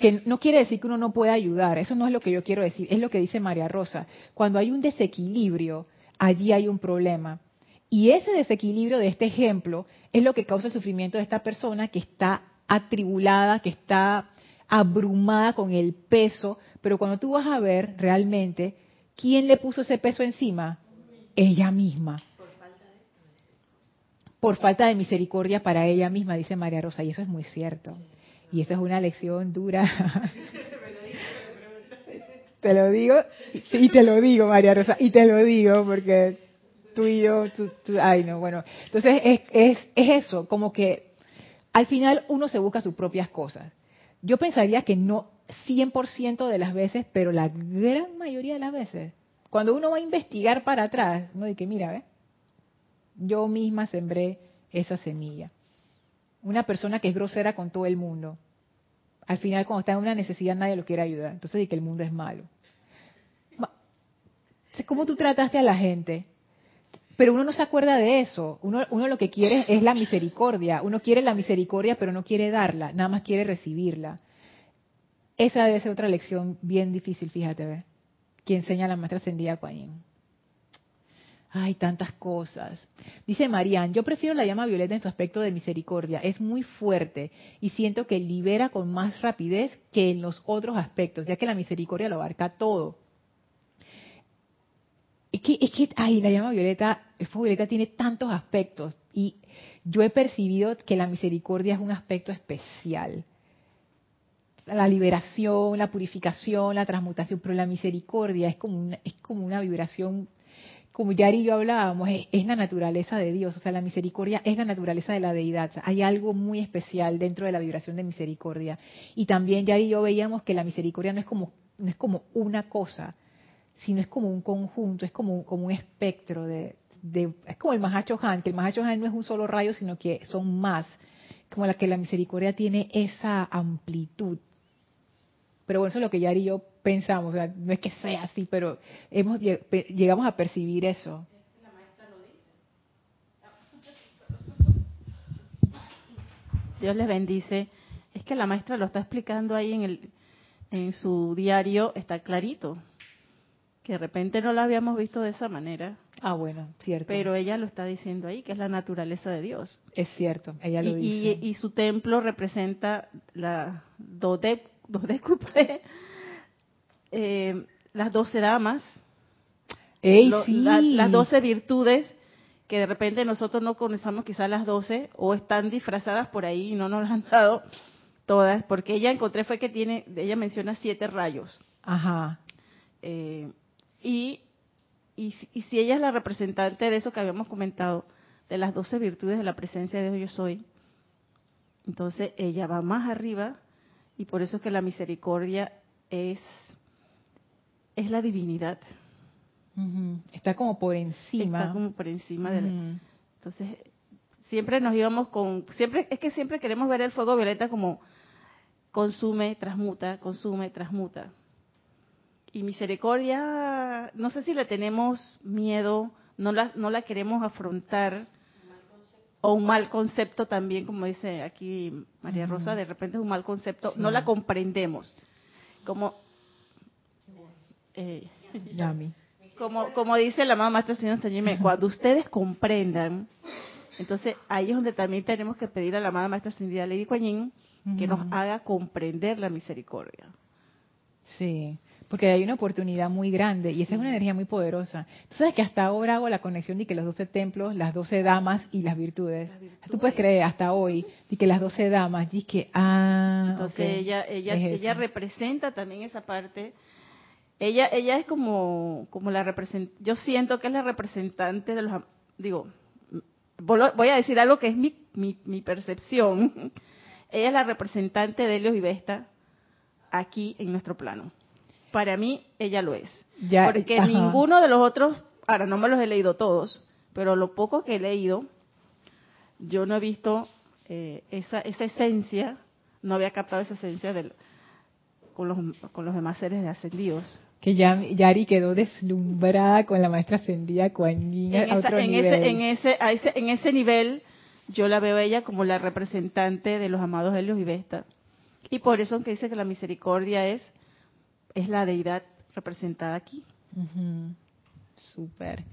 que no quiere decir que uno no pueda ayudar. Eso no es lo que yo quiero decir. Es lo que dice María Rosa. Cuando hay un desequilibrio, allí hay un problema. Y ese desequilibrio de este ejemplo es lo que causa el sufrimiento de esta persona que está atribulada, que está abrumada con el peso, pero cuando tú vas a ver realmente, ¿quién le puso ese peso encima? Ella misma. Por falta de misericordia para ella misma, dice María Rosa, y eso es muy cierto. Y esa es una lección dura. te lo digo, y te lo digo, María Rosa, y te lo digo porque tú y yo, ay no, bueno. Entonces es, es, es eso, como que al final uno se busca sus propias cosas. Yo pensaría que no 100% de las veces, pero la gran mayoría de las veces, cuando uno va a investigar para atrás, uno dice, mira, ¿ve? yo misma sembré esa semilla. Una persona que es grosera con todo el mundo, al final cuando está en una necesidad nadie lo quiere ayudar, entonces dice que el mundo es malo. ¿Cómo tú trataste a la gente? Pero uno no se acuerda de eso. Uno, uno lo que quiere es la misericordia. Uno quiere la misericordia, pero no quiere darla, nada más quiere recibirla. Esa debe ser otra lección bien difícil, fíjate, ¿ve? que enseña la maestra Ascendida Kuan Ay, tantas cosas. Dice Marían, yo prefiero la llama violeta en su aspecto de misericordia. Es muy fuerte y siento que libera con más rapidez que en los otros aspectos, ya que la misericordia lo abarca todo. Es que, es que, ay, la llama violeta, el fuego violeta tiene tantos aspectos y yo he percibido que la misericordia es un aspecto especial. La liberación, la purificación, la transmutación, pero la misericordia es como una, es como una vibración, como Yari y yo hablábamos, es, la naturaleza de Dios, o sea, la misericordia es la naturaleza de la deidad. hay algo muy especial dentro de la vibración de misericordia. Y también Yari y yo veíamos que la misericordia no es como, no es como una cosa, sino es como un conjunto, es como, un espectro de, es como el Mahacho Han, que el Mahacho Han no es un solo rayo, sino que son más, como la que la misericordia tiene esa amplitud. Pero bueno, eso es lo que Yari y yo pensamos, no es que sea así, pero hemos llegamos a percibir eso. Dios les bendice. Es que la maestra lo está explicando ahí en, el, en su diario, está clarito que de repente no la habíamos visto de esa manera, Ah, bueno, cierto. pero ella lo está diciendo ahí, que es la naturaleza de Dios. es cierto, ella lo y, dice. y- y su templo representa la dode, dodécuple, eh, las doce damas, ¡Ey, lo- sí! la- las doce virtudes que de repente nosotros no conocemos quizás las doce o están disfrazadas por ahí y no nos las han dado todas, porque ella encontré fue que tiene, ella menciona siete rayos. Ajá. Eh, y, y, si- y si ella es la representante de eso que habíamos comentado, de las doce virtudes de la presencia de Dios yo soy, entonces ella va más arriba y por eso es que la misericordia es, es la divinidad. Está como por encima. Está como por encima de la-. Entonces, siempre nos íbamos con, siempre, es que siempre queremos ver el fuego violeta como consume, transmuta, consume, transmuta. Y misericordia, no sé si le tenemos miedo, no la, no la queremos afrontar, o un mal concepto también, como dice aquí María. Rosa, de repente es un mal concepto, Sí. no la comprendemos. Como, eh, como, como dice la mamá maestra señor Sañime, cuando ustedes comprendan, entonces ahí es donde también tenemos que pedir a la amada maestra ascendida Lady Kuan Yin que nos haga comprender la misericordia. Sí, porque hay una oportunidad muy grande y esa es una energía muy poderosa. Tú sabes que hasta ahora hago la conexión de que los doce templos, las doce damas y las virtudes. Tú puedes creer hasta hoy de que las doce damas, y que, ah, Entonces ella ella es ella representa también esa parte. Ella ella es como como la represent yo siento que es la representante de los digo voy a decir algo que es mi mi, mi percepción. Ella es la representante de Helios y Vesta aquí en nuestro plano. Para mí ella lo es. Ya, Porque ajá. ninguno de los otros, ahora no me los he leído todos, pero lo poco que he leído, yo no he visto eh, esa, esa esencia, no había captado esa esencia del, con, los, con los demás seres de ascendidos. Que ya, Yari quedó deslumbrada con la maestra ascendida Kuan Yin En, a esa- otro en nivel. ese, en, ese, a ese, en ese nivel, yo la veo a ella como la representante de los amados Helios y Vesta. Y por eso que dice que la misericordia es, es la deidad representada aquí. Súper.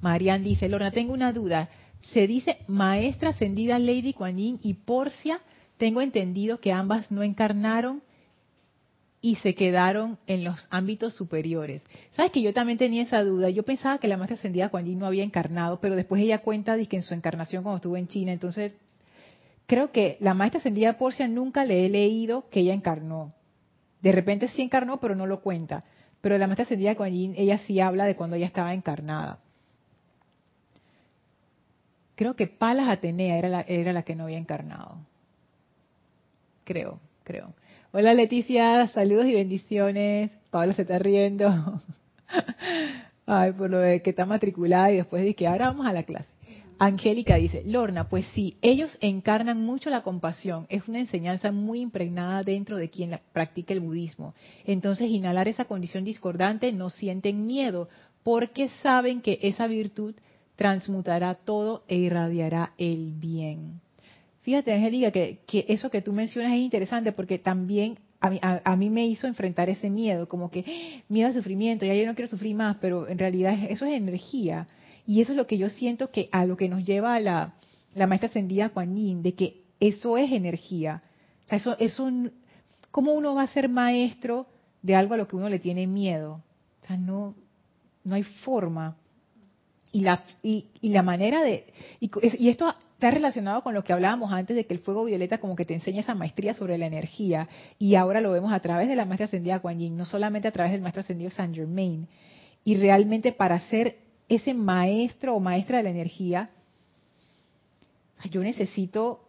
Marian dice, Lorna, tengo una duda. Se dice maestra ascendida Lady Kuan Yin y Porcia. Tengo entendido que ambas no encarnaron y se quedaron en los ámbitos superiores. Sabes que yo también tenía esa duda. Yo pensaba que la maestra ascendida Kuan Yin no había encarnado, pero después ella cuenta que en su encarnación cuando estuvo en China, entonces creo que la maestra ascendida Porcia nunca le he leído que ella encarnó. De repente sí encarnó, pero no lo cuenta. Pero la maestra Kuan Yin, ella sí habla de cuando ella estaba encarnada. Creo que Palas Atenea era la, era la que no había encarnado. Creo, creo. Hola Leticia, saludos y bendiciones. Paola se está riendo. Ay, por lo de que está matriculada y después de que ahora vamos a la clase. Angélica dice, Lorna, pues sí, ellos encarnan mucho la compasión. Es una enseñanza muy impregnada dentro de quien practica el budismo. Entonces, inhalar esa condición discordante no sienten miedo, porque saben que esa virtud transmutará todo e irradiará el bien. Fíjate, Angélica, que, que eso que tú mencionas es interesante porque también a mí, a- a mí me hizo enfrentar ese miedo, como que ¡ah! miedo al sufrimiento, ya yo no quiero sufrir más, pero en realidad es- eso es energía. Y eso es lo que yo siento que a lo que nos lleva a la, maestra ascendida Kuan Yin, de que eso es energía. Eso, eso, ¿cómo uno va a ser maestro de algo a lo que uno le tiene miedo? O sea, no, no hay forma y la y, y la manera de y, esto está relacionado con lo que hablábamos antes de que el fuego violeta como que te enseña esa maestría sobre la energía y ahora lo vemos a través de la maestra ascendida Kuan Yin, no solamente a través del maestro ascendido Saint Germain y realmente para ser ese maestro o maestra de la energía yo necesito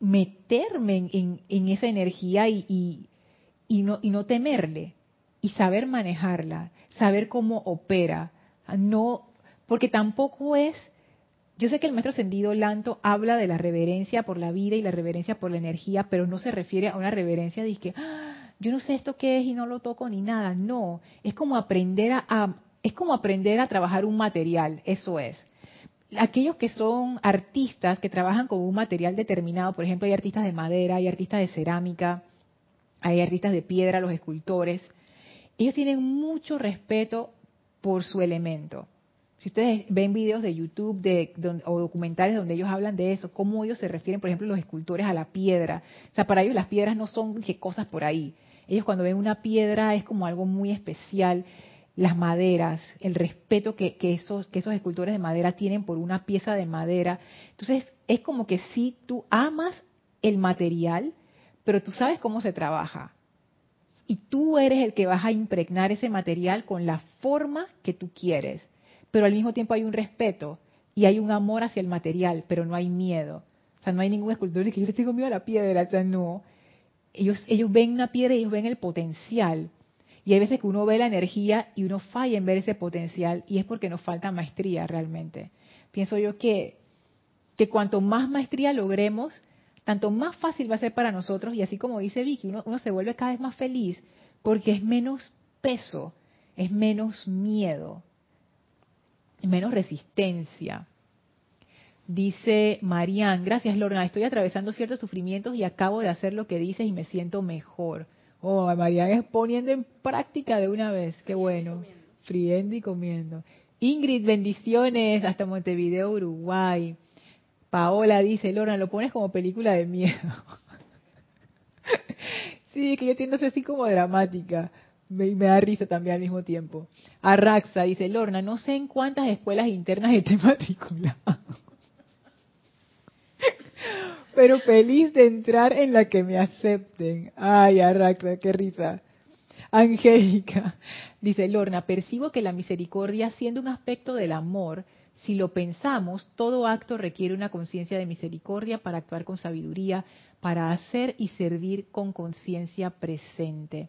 meterme en, esa energía y, y, no, y no temerle y saber manejarla, saber cómo opera, no, porque tampoco es, yo sé que el maestro ascendido Lanto habla de la reverencia por la vida y la reverencia por la energía, pero no se refiere a una reverencia de que "Ah, yo no sé esto qué es y no lo toco ni nada, no, es como aprender a- es como aprender a trabajar un material, eso es aquellos que son artistas que trabajan con un material determinado, por ejemplo, hay artistas de madera, hay artistas de cerámica, hay artistas de piedra, los escultores, ellos tienen mucho respeto por su elemento. Si ustedes ven videos de YouTube o documentales donde ellos hablan de eso, cómo ellos se refieren, por ejemplo, los escultores a la piedra. O sea, para ellos las piedras no son cosas por ahí. Ellos cuando ven una piedra es como algo muy especial. Las maderas, el respeto que, esos, que esos escultores de madera tienen por una pieza de madera. Entonces, es como que si tú amas el material, pero tú sabes cómo se trabaja. Y tú eres el que vas a impregnar ese material con la forma que tú quieres. Pero al mismo tiempo hay un respeto y hay un amor hacia el material, pero no hay miedo. O sea, no hay ningún escultor que yo le tengo miedo a la piedra. O sea, no. Ellos, ellos ven una piedra y ellos ven el potencial. Y hay veces que uno ve la energía y uno falla en ver ese potencial y es porque nos falta maestría realmente. Pienso yo que, que cuanto más maestría logremos, tanto más fácil va a ser para nosotros y así como dice Vicky, uno, uno se vuelve cada vez más feliz porque es menos peso, es menos miedo, menos resistencia. Dice Marian, gracias Lorna, estoy atravesando ciertos sufrimientos y acabo de hacer lo que dices y me siento mejor. Oh, Marian es poniendo en práctica de una vez, qué bueno. Friendo y comiendo. Ingrid, bendiciones hasta Montevideo, Uruguay. Paola dice, Lorna, lo pones como película de miedo. sí, que yo tiendo a así como dramática. Me, me, da risa también al mismo tiempo. Arraxa dice, Lorna, no sé en cuántas escuelas internas esté matriculado. Pero feliz de entrar en la que me acepten. Ay, Arraxa, qué risa. Angélica dice, Lorna, percibo que la misericordia, siendo un aspecto del amor, si lo pensamos, todo acto requiere una conciencia de misericordia para actuar con sabiduría, para hacer y servir con conciencia presente.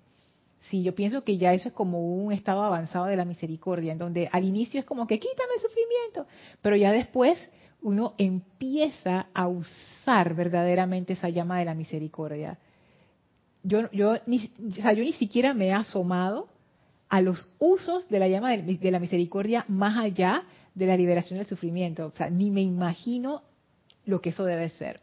Sí, yo pienso que ya eso es como un estado avanzado de la misericordia, en donde al inicio es como que quítame el sufrimiento, pero ya después uno empieza a usar verdaderamente esa llama de la misericordia. Yo, yo, ni, yo ni siquiera me he asomado a los usos de la llama de la misericordia más allá de la liberación del sufrimiento. O sea, ni me imagino lo que eso debe ser.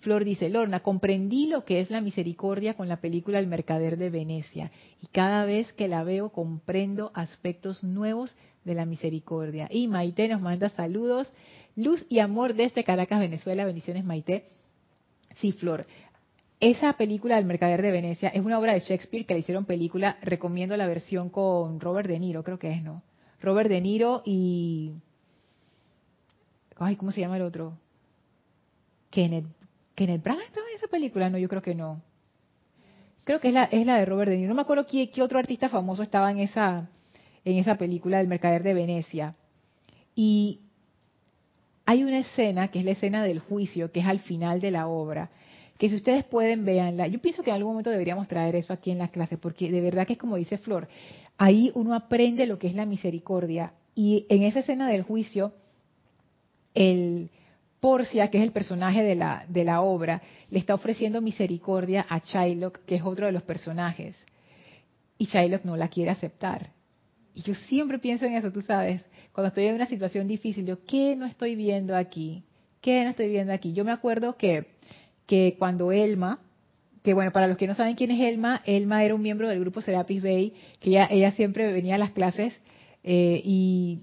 Flor dice, Lorna, comprendí lo que es la misericordia con la película El Mercader de Venecia y cada vez que la veo comprendo aspectos nuevos de la misericordia. Y Maite nos manda saludos, luz y amor desde Caracas, Venezuela. Bendiciones, Maite. Sí, Flor. Esa película El Mercader de Venecia es una obra de Shakespeare que le hicieron película. Recomiendo la versión con Robert De Niro, creo que es, ¿no? Robert De Niro y Ay, ¿cómo se llama el otro? Kenneth. ¿Kenneth Branagh estaba en esa película? No, yo creo que no. Creo que es la, es la de Robert De Niro. No me acuerdo qué, qué otro artista famoso estaba en esa, en esa película del Mercader de Venecia. Y hay una escena, que es la escena del juicio, que es al final de la obra, que si ustedes pueden, véanla. Yo pienso que en algún momento deberíamos traer eso aquí en las clases, porque de verdad que es como dice Flor, ahí uno aprende lo que es la misericordia. Y en esa escena del juicio, el Porcia, que es el personaje de la, de la obra, le está ofreciendo misericordia a Shylock, que es otro de los personajes. Y Shylock no la quiere aceptar. Y yo siempre pienso en eso, tú sabes, cuando estoy en una situación difícil, yo, ¿qué no estoy viendo aquí? ¿Qué no estoy viendo aquí? Yo me acuerdo que, que cuando Elma, que bueno, para los que no saben quién es Elma, Elma era un miembro del grupo Serapis Bay, que ella, ella siempre venía a las clases eh, y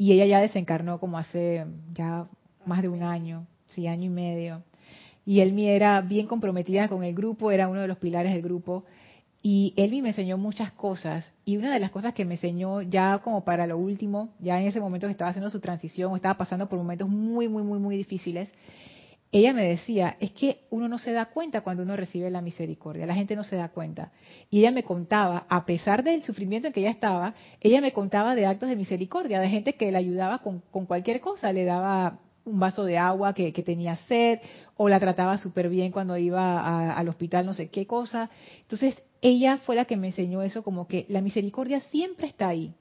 y ella ya desencarnó como hace ya más de un año, sí, año y medio. Y Elmi era bien comprometida con el grupo, era uno de los pilares del grupo. Y Elmi me enseñó muchas cosas. Y una de las cosas que me enseñó ya como para lo último, ya en ese momento que estaba haciendo su transición, estaba pasando por momentos muy, muy, muy, muy difíciles, ella me decía, es que uno no se da cuenta cuando uno recibe la misericordia, la gente no se da cuenta. Y ella me contaba, a pesar del sufrimiento en que ella estaba, ella me contaba de actos de misericordia, de gente que le ayudaba con, cualquier cosa, le daba un vaso de agua que, tenía sed, o la trataba súper bien cuando iba al hospital, no sé qué cosa. Entonces, ella fue la que me enseñó eso, como que la misericordia siempre está ahí.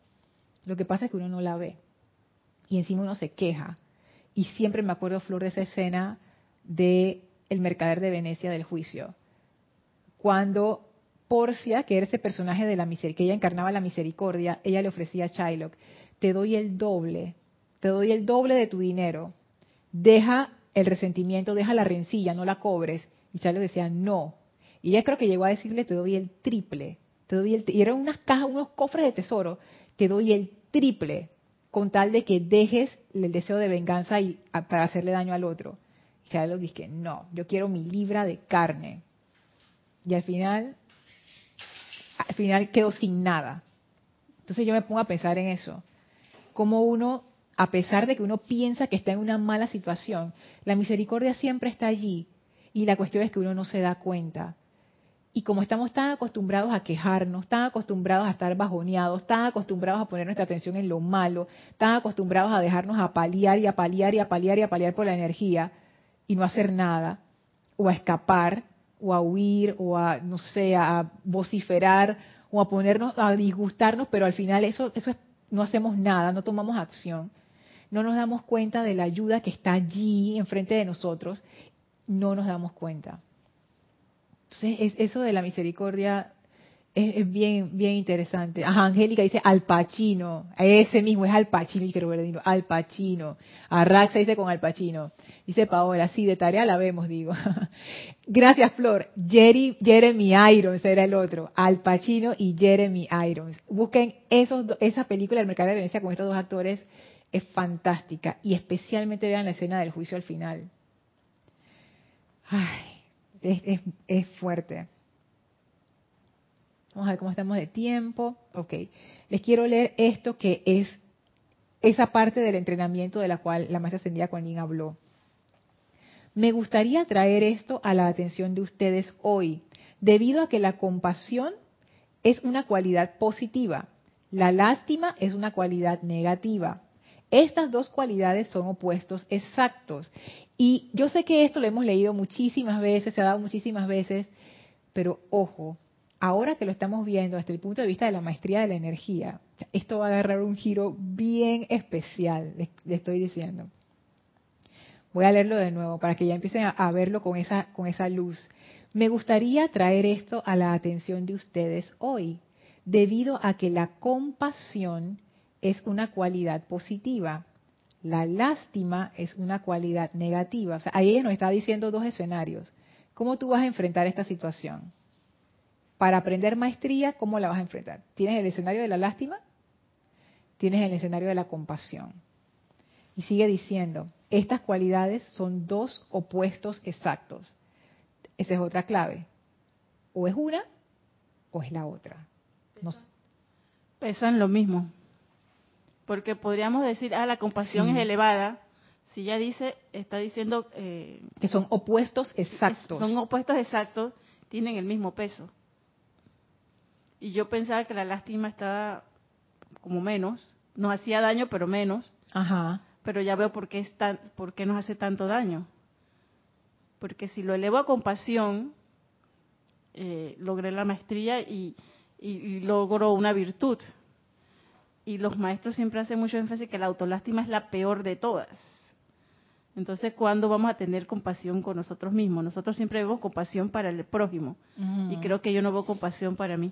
Lo que pasa es que uno no la ve. Y encima uno se queja. Y siempre me acuerdo, Flor, de esa escena de El mercader de Venecia del juicio. Cuando Porcia, que era ese personaje de la misericordia, que ella encarnaba la misericordia, ella le ofrecía a Shylock, te doy el doble, te doy el doble de tu dinero, deja el resentimiento, deja la rencilla, no la cobres. Y Shylock decía, no. Y ella creo que llegó a decirle, te doy el triple. te doy el, y eran unas cajas, unos cofres de tesoro, te doy el triple con tal de que dejes el deseo de venganza y para hacerle daño al otro. Lo dije, no, yo quiero mi libra de carne. Y al final, al final quedo sin nada. Entonces yo me pongo a pensar en eso. Como uno, a pesar de que uno piensa que está en una mala situación, la misericordia siempre está allí. Y la cuestión es que uno no se da cuenta. Y como estamos tan acostumbrados a quejarnos, tan acostumbrados a estar bajoneados, tan acostumbrados a poner nuestra atención en lo malo, tan acostumbrados a dejarnos a paliar y a paliar y a paliar y a paliar por la energía y no hacer nada, o a escapar, o a huir, o a, no sé, a vociferar, o a ponernos, a disgustarnos, pero al final eso, eso es, no hacemos nada, no tomamos acción. No nos damos cuenta de la ayuda que está allí enfrente de nosotros, no nos damos cuenta. Entonces, eso de la misericordia es, bien bien interesante. Ajá, Angélica dice al Pacino, ese mismo es al Pacino, y quiero ver, al Pacino. Arraxa dice con al Pacino. Dice Paola, sí, de tarea la vemos, digo. Gracias, Flor. Jerry, Jeremy Irons era el otro, al Pacino y Jeremy Irons. Busquen esa película del Mercado de Venecia con estos dos actores, es fantástica. Y especialmente vean la escena del juicio al final. Ay, es, es, fuerte. Vamos a ver cómo estamos de tiempo. Ok. Les quiero leer esto que es esa parte del entrenamiento de la cual la maestra ascendida Kuan habló. Me gustaría traer esto a la atención de ustedes hoy, debido a que la compasión es una cualidad positiva, la lástima es una cualidad negativa. Estas dos cualidades son opuestos exactos. Y yo sé que esto lo hemos leído muchísimas veces, se ha dado muchísimas veces, pero ojo, ahora que lo estamos viendo desde el punto de vista de la maestría de la energía, esto va a agarrar un giro bien especial, le, estoy diciendo. Voy a leerlo de nuevo para que ya empiecen a, verlo con esa, con esa luz. Me gustaría traer esto a la atención de ustedes hoy, debido a que la compasión es una cualidad positiva. La lástima es una cualidad negativa. O sea, ahí ella nos está diciendo dos escenarios. ¿Cómo tú vas a enfrentar esta situación? Para aprender maestría, ¿cómo la vas a enfrentar? ¿Tienes el escenario de la lástima? Tienes el escenario de la compasión. Y sigue diciendo, estas cualidades son dos opuestos exactos. Esa es otra clave. O es una o es la otra. Pesan lo mismo. Porque podríamos decir, ah, la compasión es elevada. Si ya dice, está diciendo... Eh, que son opuestos exactos. Son opuestos exactos, tienen el mismo peso. Y yo pensaba que la lástima estaba como menos, nos hacía daño, pero menos. Ajá. Pero ya veo por qué, es por qué nos hace tanto daño. Porque si lo elevo a compasión, eh, logré la maestría y, y logro una virtud y los maestros siempre hacen mucho énfasis que la autolástima es la peor de todas. Entonces, ¿cuándo vamos a tener compasión con nosotros mismos? Nosotros siempre vemos compasión para el prójimo y creo que yo no veo compasión para mí.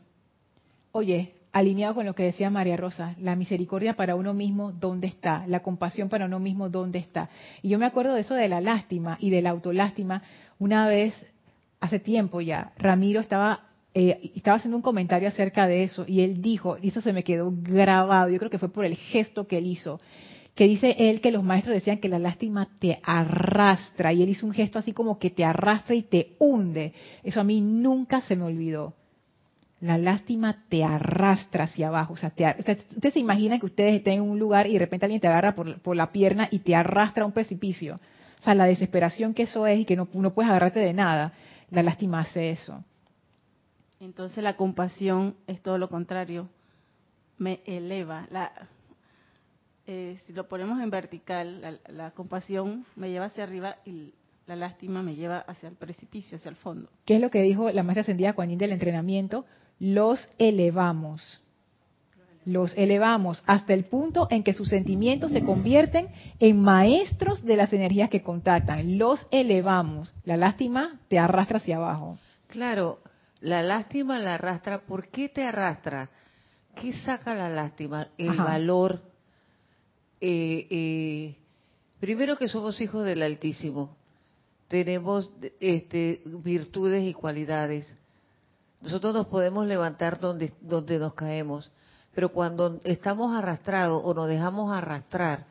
Oye, alineado con lo que decía María Rosa, la misericordia para uno mismo, ¿dónde está? La compasión para uno mismo, ¿dónde está? Y yo me acuerdo de eso de la lástima y de la autolástima. Una vez, hace tiempo ya, Ramiro estaba eh, estaba haciendo un comentario acerca de eso y él dijo, y eso se me quedó grabado, yo creo que fue por el gesto que él hizo, que dice él que los maestros decían que la lástima te arrastra y él hizo un gesto así como que te arrastra y te hunde. Eso a mí nunca se me olvidó. La lástima te arrastra hacia abajo. O sea, te, usted se imagina que ustedes estén en un lugar y de repente alguien te agarra por, por, la pierna y te arrastra a un precipicio. O sea, la desesperación que eso es y que no, no puedes agarrarte de nada. La lástima hace eso. Entonces la compasión es todo lo contrario, me eleva. La, eh, si lo ponemos en vertical, la, compasión me lleva hacia arriba y la lástima me lleva hacia el precipicio, hacia el fondo. ¿Qué es lo que dijo la maestra ascendida Juanín del entrenamiento? Los elevamos. Los elevamos hasta el punto en que sus sentimientos se convierten en maestros de las energías que contactan. Los elevamos. La lástima te arrastra hacia abajo. Claro, la lástima la arrastra. ¿Por qué te arrastra? ¿Qué saca la lástima? El valor. Eh, eh, primero que somos hijos del Altísimo. Tenemos este, virtudes y cualidades. nosotros nos podemos levantar donde, donde nos caemos, pero cuando estamos arrastrados o nos dejamos arrastrar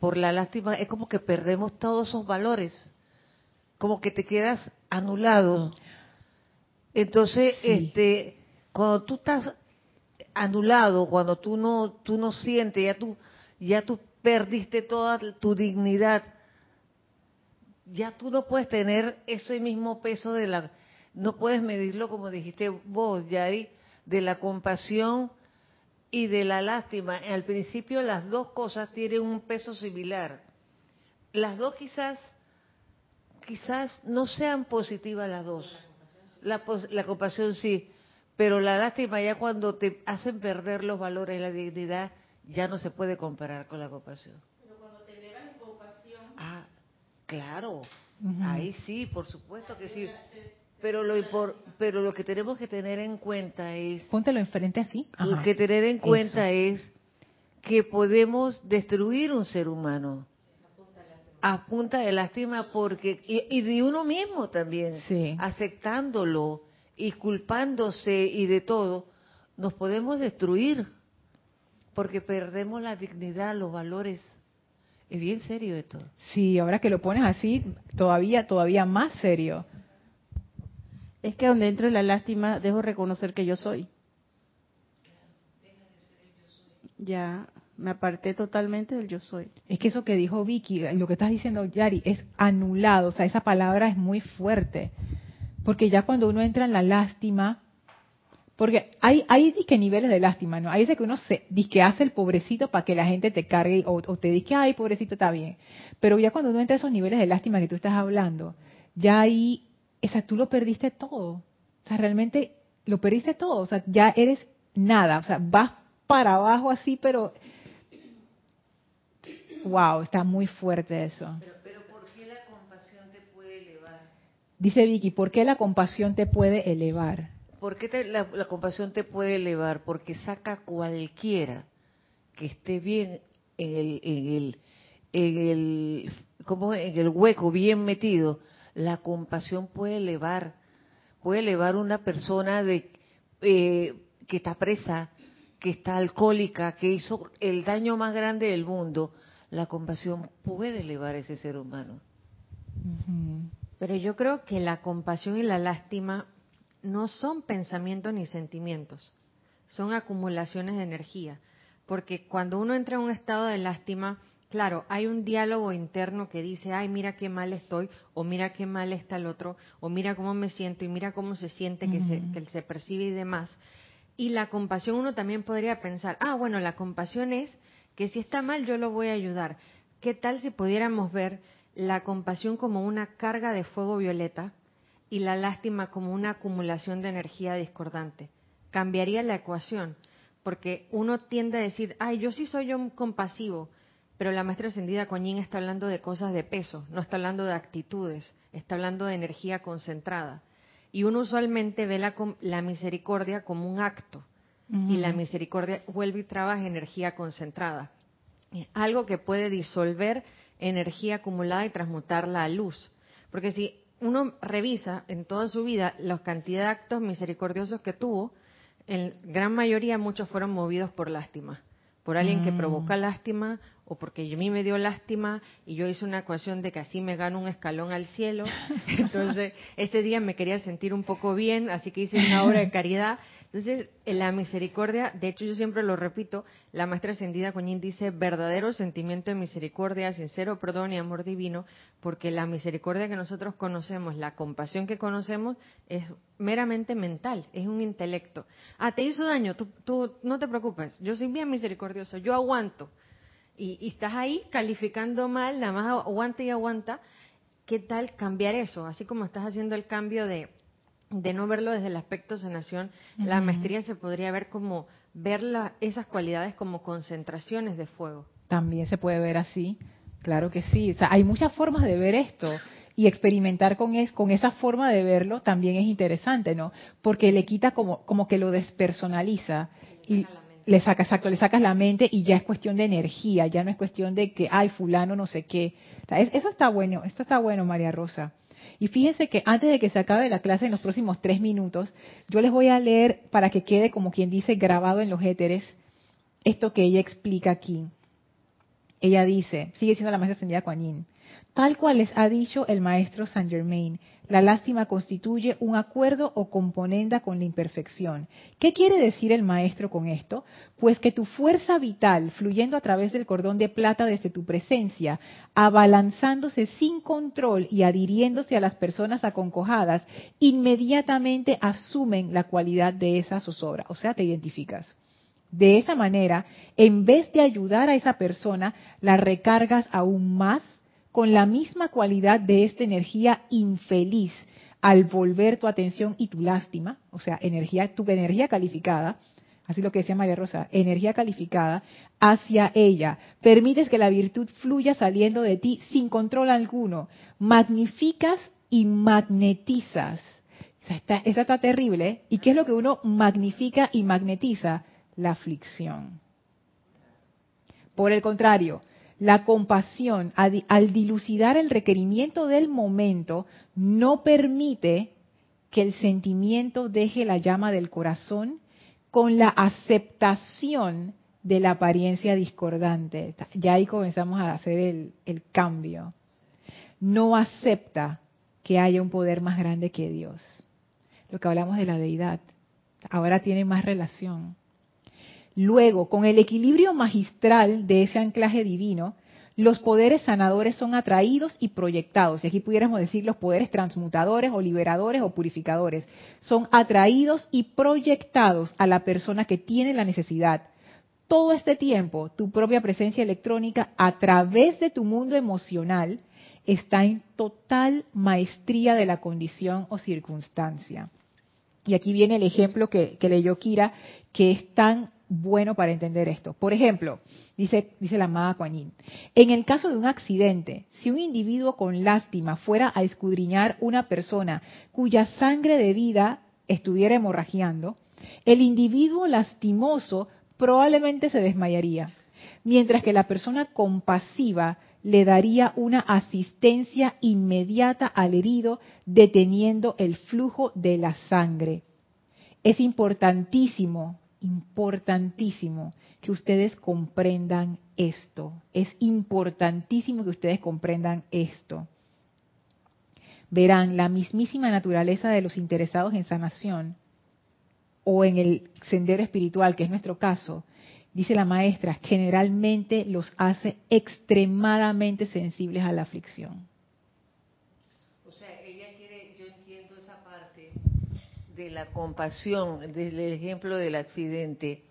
por la lástima, es como que perdemos todos esos valores, como que te quedas anulado. Entonces, este, cuando tú estás anulado, cuando tú no, tú no sientes, ya tú, ya tú perdiste toda tu dignidad, ya tú no puedes tener ese mismo peso de la, no puedes medirlo como dijiste vos, Yari, de la compasión y de la lástima. Al principio las dos cosas tienen un peso similar. Las dos quizás, quizás no sean positivas las dos. La, la compasión sí, pero la lástima ya cuando te hacen perder los valores y la dignidad, ya no se puede comparar con la compasión. Pero cuando te elevas en compasión, Ah, claro. Ahí sí, por supuesto que sí. Pero lo, impor- pero lo que tenemos que tener en cuenta es, Póntelo enfrente así. lo que tener en cuenta Eso. es que podemos destruir un ser humano a punta de lástima porque y, y de uno mismo también Sí. aceptándolo y culpándose y de todo nos podemos destruir porque perdemos la dignidad los valores es bien serio esto Sí, ahora que lo pones así, todavía, todavía más serio. es que donde entro en la lástima, dejo reconocer que yo soy. Ya me aparté totalmente del yo soy. Es que eso que dijo Vicky, lo que estás diciendo, Yari, es anulado. O sea, esa palabra es muy fuerte. Porque ya cuando uno entra en la lástima, porque hay, hay disque niveles de lástima, ¿no? Hay veces que uno se disque hace el pobrecito para que la gente te cargue o, te dice, ay, pobrecito, está bien. Pero ya cuando uno entra a esos niveles de lástima que tú estás hablando, ya ahí, o sea, tú lo perdiste todo. O sea, realmente lo perdiste todo. O sea, ya eres nada. O sea, vas para abajo así, pero Wow, está muy fuerte eso. pero ¿por qué la compasión te puede elevar? Dice Vicky, ¿por qué la compasión te puede elevar? ¿Por qué te- la, la compasión te puede elevar? Porque saca cualquiera que esté bien en el, en el, en el, ¿cómo es? en el hueco, bien metido. La compasión puede elevar, puede elevar una persona de eh, que está presa, que está alcohólica, que hizo el daño más grande del mundo. La compasión puede elevar a ese ser humano. Pero yo creo que la compasión y la lástima no son pensamientos ni sentimientos, son acumulaciones de energía. Porque cuando uno entra en un estado de lástima, claro, hay un diálogo interno que dice, ay, mira qué mal estoy, o mira qué mal está el otro, o mira cómo me siento y mira cómo se siente que, se, que se percibe y demás. Y la compasión uno también podría pensar, ah, bueno, la compasión es que si está mal yo lo voy a ayudar. ¿Qué tal si pudiéramos ver la compasión como una carga de fuego violeta y la lástima como una acumulación de energía discordante? Cambiaría la ecuación, porque uno tiende a decir, ay, yo sí soy un compasivo, pero la maestra ascendida Yin está hablando de cosas de peso, no está hablando de actitudes, está hablando de energía concentrada. Y uno usualmente ve la, la misericordia como un acto, y la misericordia vuelve y trabaja energía concentrada. Algo que puede disolver energía acumulada y transmutarla a luz. Porque si uno revisa en toda su vida la cantidad de actos misericordiosos que tuvo, en gran mayoría muchos fueron movidos por lástima. Por alguien que Mm. provoca lástima o porque a mí me dio lástima y yo hice una ecuación de que así me gano un escalón al cielo. Entonces, ese día me quería sentir un poco bien, así que hice una obra de caridad. Entonces, en la misericordia, de hecho yo siempre lo repito, la maestra ascendida Coñín dice verdadero sentimiento de misericordia, sincero perdón y amor divino, porque la misericordia que nosotros conocemos, la compasión que conocemos, es meramente mental, es un intelecto. Ah, te hizo daño, tú, tú no te preocupes, yo soy bien misericordioso, yo aguanto. Y, y estás ahí calificando mal, nada más aguanta y aguanta. ¿Qué tal cambiar eso? Así como estás haciendo el cambio de, de no verlo desde el aspecto sanación, la Ujú. maestría se podría ver como ver la- esas cualidades como concentraciones de fuego. También se puede ver así, claro que sí. O sea, hay muchas formas de ver esto y experimentar con, es, con esa forma de verlo también es interesante, ¿no? Porque le quita como, como que lo despersonaliza y le saca, exacto, le sacas la mente y ya es cuestión de energía, ya no es cuestión de que, ay, fulano no sé qué. O sea, es- eso está bueno, esto está bueno, María Rosa. Y fíjense que antes de que se acabe la clase en los próximos tres minutos, yo les voy a leer para que quede como quien dice grabado en los éteres esto que ella explica aquí. Ella dice, sigue siendo la maestra ascendida Kuan tal cual les ha dicho el maestro Saint Germain, la lástima constituye un acuerdo o componenda con la imperfección. ¿Qué quiere decir el maestro con esto? Pues que tu fuerza vital, fluyendo a través del cordón de plata desde tu presencia, abalanzándose sin control y adhiriéndose a las personas aconcojadas, inmediatamente asumen la cualidad de esa zozobra. O sea, te identificas. De esa manera, en vez de ayudar a esa persona, la recargas aún más con la misma cualidad de esta energía infeliz al volver tu atención y tu lástima, o sea, energía, tu energía calificada, así lo que decía María Rosa, energía calificada, hacia ella. Permites que la virtud fluya saliendo de ti sin control alguno. Magnificas y magnetizas. Esa está, esa está terrible. ¿eh? ¿Y qué es lo que uno magnifica y magnetiza? La aflicción. Por el contrario, la compasión, al dilucidar el requerimiento del momento, no permite que el sentimiento deje la llama del corazón con la aceptación de la apariencia discordante. Ya ahí comenzamos a hacer el, el cambio. No acepta que haya un poder más grande que Dios. Lo que hablamos de la deidad. Ahora tiene más relación. Luego, con el equilibrio magistral de ese anclaje divino, los poderes sanadores son atraídos y proyectados. Y aquí pudiéramos decir los poderes transmutadores o liberadores o purificadores. Son atraídos y proyectados a la persona que tiene la necesidad. Todo este tiempo, tu propia presencia electrónica a través de tu mundo emocional está en total maestría de la condición o circunstancia. Y aquí viene el ejemplo que, que leyó Kira, que es tan bueno para entender esto. Por ejemplo, dice, la amada Kuan en el caso de un accidente, si un individuo con lástima fuera a escudriñar una persona cuya sangre de vida estuviera hemorragiando, el individuo lastimoso probablemente se desmayaría, mientras que la persona compasiva le daría una asistencia inmediata al herido deteniendo el flujo de la sangre. Es importantísimo importantísimo que ustedes comprendan esto. Es importantísimo que ustedes comprendan esto. Verán, la mismísima naturaleza de los interesados en sanación o en el sendero espiritual, que es nuestro caso, dice la maestra, generalmente los hace extremadamente sensibles a la aflicción. De la compasión, del ejemplo del accidente,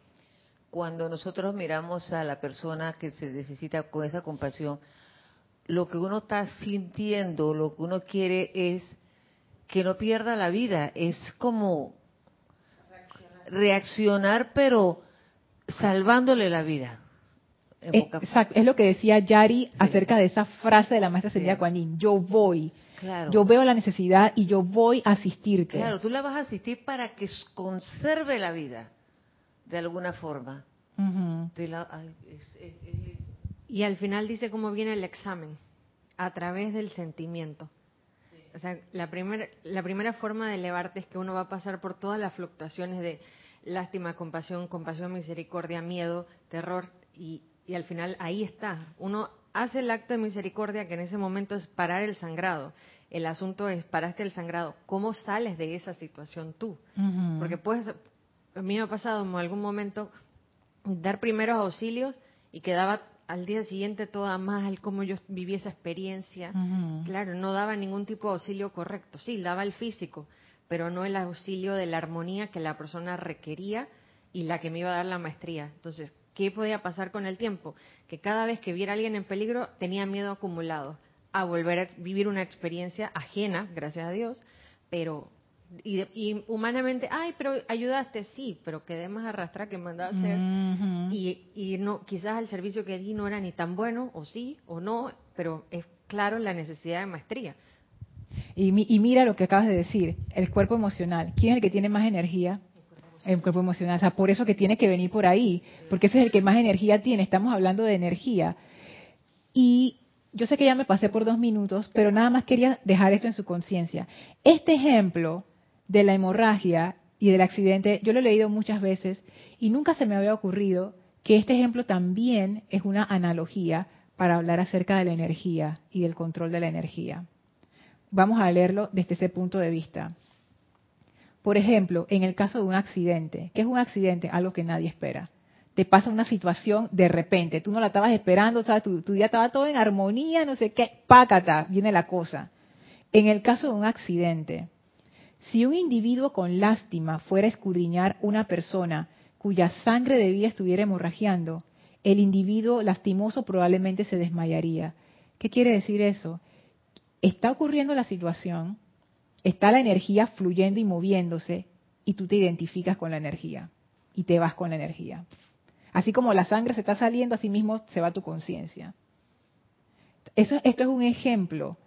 cuando nosotros miramos a la persona que se necesita con esa compasión, lo que uno está sintiendo, lo que uno quiere es que no pierda la vida, es como reaccionar, pero salvándole la vida. Exacto, es lo que decía Yari acerca de esa frase de la maestra Celia Kuan yo voy. Yo veo la necesidad y yo voy a asistirte. Claro, tú la vas a asistir para que conserve la vida, de alguna forma. y al final dice cómo viene el examen, a través del sentimiento. O sea, la, primera la primera forma de elevarte es que uno va a pasar por todas las fluctuaciones de lástima, compasión, compasión, misericordia, miedo, terror, y, y al final ahí está. Uno hace el acto de misericordia que en ese momento es parar el sangrado. El asunto es, paraste el sangrado, ¿cómo sales de esa situación tú? Porque pues, a mí me ha pasado en algún momento dar primeros auxilios y quedaba al día siguiente toda mal cómo yo viví esa experiencia. Claro, no daba ningún tipo de auxilio correcto. Sí, daba el físico, pero no el auxilio de la armonía que la persona requería y la que me iba a dar la maestría. Entonces, ¿qué podía pasar con el tiempo? Que cada vez que viera a alguien en peligro tenía miedo acumulado a volver a vivir una experiencia ajena, gracias a Dios, pero y, humanamente, ay, pero ayudaste, sí, pero quedé más arrastrada que mandaba a hacer y, y no, quizás el servicio que di no era ni tan bueno, o sí, o no, pero es claro la necesidad de maestría. Y, y mira lo que acabas de decir, el cuerpo emocional. ¿Quién es el que tiene más energía? El cuerpo emocional. O sea, por eso que tiene que venir por ahí, porque ese es el que más energía tiene. Estamos hablando de energía. Y yo sé que ya me pasé por dos minutos, pero nada más quería dejar esto en su conciencia. Este ejemplo de la hemorragia y del accidente, yo lo he leído muchas veces y nunca se me había ocurrido que este ejemplo también es una analogía para hablar acerca de la energía y del control de la energía. Vamos a leerlo desde ese punto de vista. Por ejemplo, en el caso de un accidente, ¿qué es un accidente? Algo que nadie espera. Te pasa una situación de repente, tú no la estabas esperando, ¿sabes? Tu, tu día estaba todo en armonía, no sé qué, pácata, viene la cosa. En el caso de un accidente, si un individuo con lástima fuera a escudriñar una persona cuya sangre de vida estuviera hemorragiando, el individuo lastimoso probablemente se desmayaría. ¿Qué quiere decir eso? Está ocurriendo la situación, está la energía fluyendo y moviéndose, y tú te identificas con la energía y te vas con la energía. Así como la sangre se está saliendo, así mismo se va tu conciencia. Eso, esto es un ejemplo.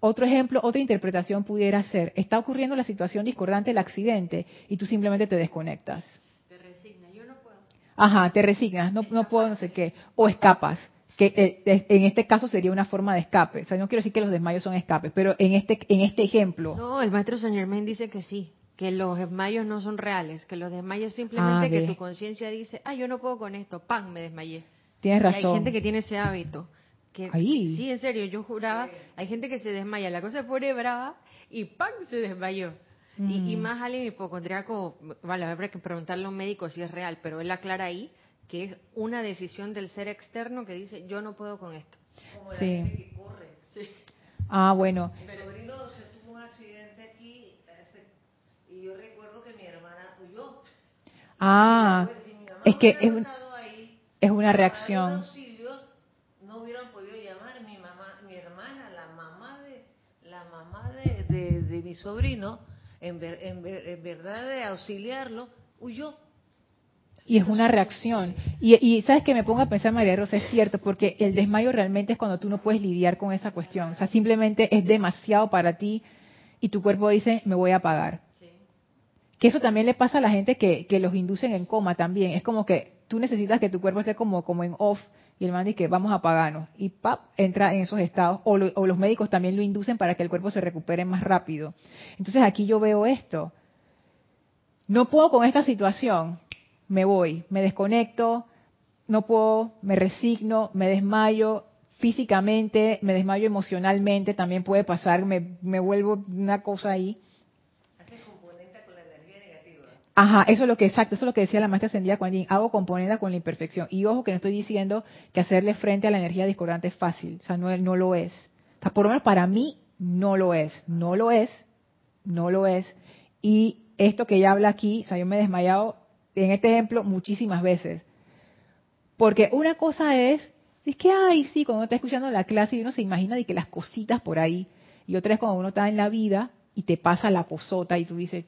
Otro ejemplo, otra interpretación pudiera ser, está ocurriendo la situación discordante del accidente y tú simplemente te desconectas. Te resignas, yo no puedo. Ajá, te resignas, no, no puedo, no sé qué, o escapas, que eh, en este caso sería una forma de escape. O sea, no quiero decir que los desmayos son escapes, pero en este, en este ejemplo. No, el maestro Saint Germain dice que sí, que los desmayos no son reales, que los desmayos simplemente Ah, que tu conciencia dice, ah, yo no puedo con esto, ¡pam! me desmayé. Tienes Y hay razón. gente que tiene ese hábito. Que, Ahí. Sí, en serio, yo juraba, hay gente que se desmaya, la cosa pone brava y ¡pam! se desmayó. Y, y Mm. más alguien hipocondríaco, vale, habrá que preguntarle a un médico si es real, pero él aclara ahí que es una decisión del ser externo que dice, yo no puedo con esto. Como la Sí. gente que corre. Ah, bueno. Mi sobrino se tuvo un accidente aquí hace- y yo recuerdo que mi hermana huyó. Ah, es que es, un- es una reacción. no hubieran podido llamar mi mamá, mi hermana, la mamá de la mamá de, de- de mi sobrino, en, ver- en ver- en verdad de auxiliarlo, huyó. Y es una reacción. Y, y sabes que me pongo a pensar, María Rosa, es cierto, porque el desmayo realmente es cuando tú no puedes lidiar con esa cuestión. O sea, simplemente es demasiado para ti y tu cuerpo dice, me voy a apagar. Que eso también le pasa a la gente que, los inducen en coma también. Es como que tú necesitas que tu cuerpo esté como, como en off y el man dice que vamos a apagarnos. Y pap, entra en esos estados. O, lo- o los médicos también lo inducen para que el cuerpo se recupere más rápido. Entonces aquí yo veo esto. No puedo con esta situación. Me voy, me desconecto, no puedo, me resigno, me desmayo físicamente, me desmayo emocionalmente, también puede pasar, me, me vuelvo una cosa ahí. Hace componente con la energía negativa. Ajá, eso es lo que exacto, eso es lo que decía la maestra ascendida Kuan hago componenda con la imperfección. Y ojo que no estoy diciendo que hacerle frente a la energía discordante es fácil, o sea, no, no lo es. O sea, por lo menos para mí no lo es, no lo es, no lo es. Y esto que ella habla aquí, o sea, yo me he desmayado en este ejemplo muchísimas veces. Porque una cosa es, es que, ay, sí, cuando uno está escuchando la clase y uno se imagina de que las cositas por ahí. Y otra es cuando uno está en la vida y te pasa la posota y tú dices,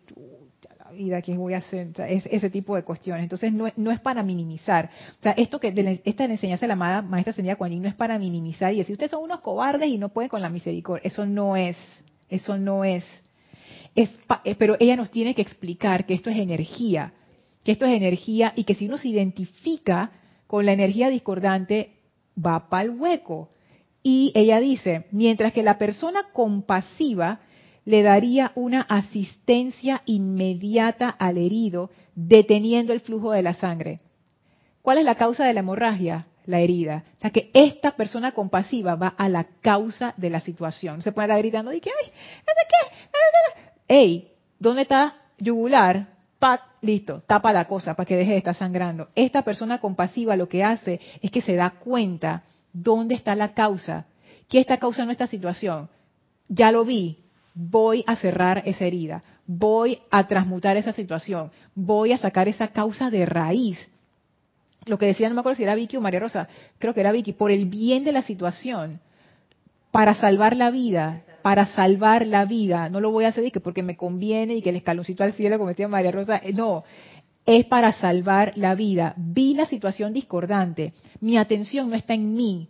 vida, ¿qué voy a hacer? Es, ese tipo de cuestiones. Entonces, no, no es para minimizar. O sea, esto que de la- esta enseñanza de la amada maestra Ascendida Kuan no es para minimizar y decir, ustedes son unos cobardes y no pueden con la misericordia. Eso no es. Eso no es. Es pa- eh, pero ella nos tiene que explicar que esto es energía, que esto es energía y que si uno se identifica con la energía discordante, va para el hueco. Y ella dice, mientras que la persona compasiva le daría una asistencia inmediata al herido, deteniendo el flujo de la sangre. ¿Cuál es la causa de la hemorragia? La herida. O sea que esta persona compasiva va a la causa de la situación. Se puede estar gritando, y que, ay, sé qué". Ey, ¿dónde está yugular? Pac, listo, tapa la cosa para que deje de estar sangrando. Esta persona compasiva lo que hace es que se da cuenta dónde está la causa. ¿Qué está causando esta situación? Ya lo vi, voy a cerrar esa herida, voy a transmutar esa situación, voy a sacar esa causa de raíz. Lo que decía, no me acuerdo si era Vicky o María Rosa, creo que era Vicky, por el bien de la situación, para salvar la vida, para salvar la vida. No lo voy a hacer porque me conviene y que el escaloncito al cielo, como decía María Rosa, eh, no, es para salvar la vida. Vi la situación discordante, mi atención no está en mí,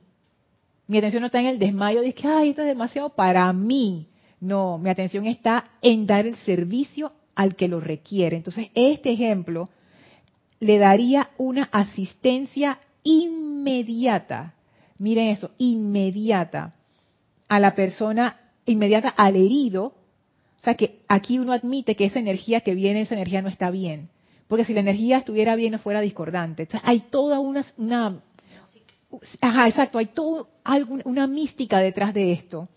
mi atención no está en el desmayo de que, ay, esto es demasiado para mí. No, mi atención está en dar el servicio al que lo requiere. Entonces, este ejemplo le daría una asistencia inmediata, miren eso, inmediata a la persona, inmediata al herido, o sea que aquí uno admite que esa energía que viene, esa energía no está bien. Porque si la energía estuviera bien, no fuera discordante. Entonces, hay toda una, una ajá, exacto, hay toda una mística detrás de esto,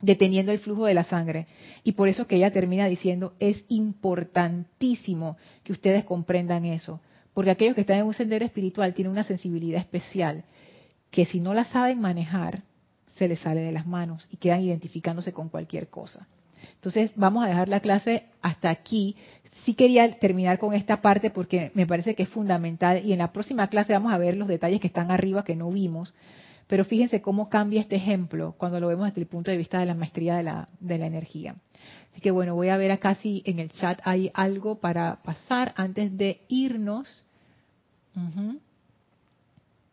deteniendo el flujo de la sangre. Y por eso que ella termina diciendo, es importantísimo que ustedes comprendan eso. Porque aquellos que están en un sendero espiritual tienen una sensibilidad especial que si no la saben manejar, se les sale de las manos y quedan identificándose con cualquier cosa. Entonces, vamos a dejar la clase hasta aquí. Sí quería terminar con esta parte porque me parece que es fundamental y en la próxima clase vamos a ver los detalles que están arriba que no vimos. Pero fíjense cómo cambia este ejemplo cuando lo vemos desde el punto de vista de la maestría de la, de la energía. Así que bueno, voy a ver acá si en el chat hay algo para pasar antes de irnos.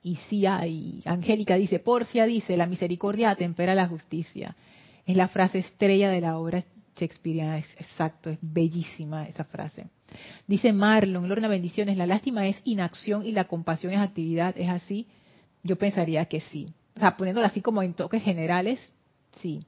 Y sí hay. Angélica dice, Porcia dice, la misericordia atempera la justicia. Es la frase estrella de la obra shakespeariana, es exacto, es bellísima esa frase. Dice Marlon, Lorna bendiciones, la lástima es inacción y la compasión es actividad, ¿es así? Yo pensaría que sí. O sea, poniéndolo así como en toques generales, sí.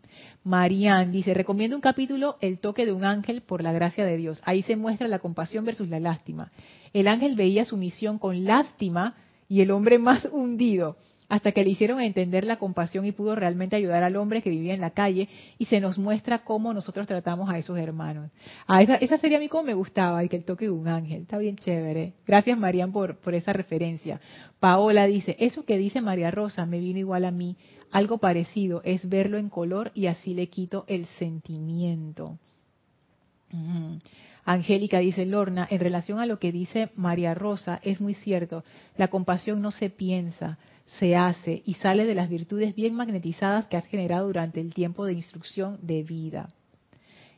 Marianne dice, recomiendo un capítulo, El toque de un ángel por la gracia de Dios. Ahí se muestra la compasión versus la lástima. El ángel veía su misión con lástima y el hombre más hundido hasta que le hicieron entender la compasión y pudo realmente ayudar al hombre que vivía en la calle y se nos muestra cómo nosotros tratamos a esos hermanos. Ah, esa, esa sería a mí como me gustaba, y que el toque de un ángel, está bien chévere. Gracias Marian por, por esa referencia. Paola dice, eso que dice María Rosa me vino igual a mí, algo parecido, es verlo en color y así le quito el sentimiento. Angélica dice, Lorna, en relación a lo que dice María Rosa, es muy cierto, la compasión no se piensa, se hace y sale de las virtudes bien magnetizadas que has generado durante el tiempo de instrucción de vida.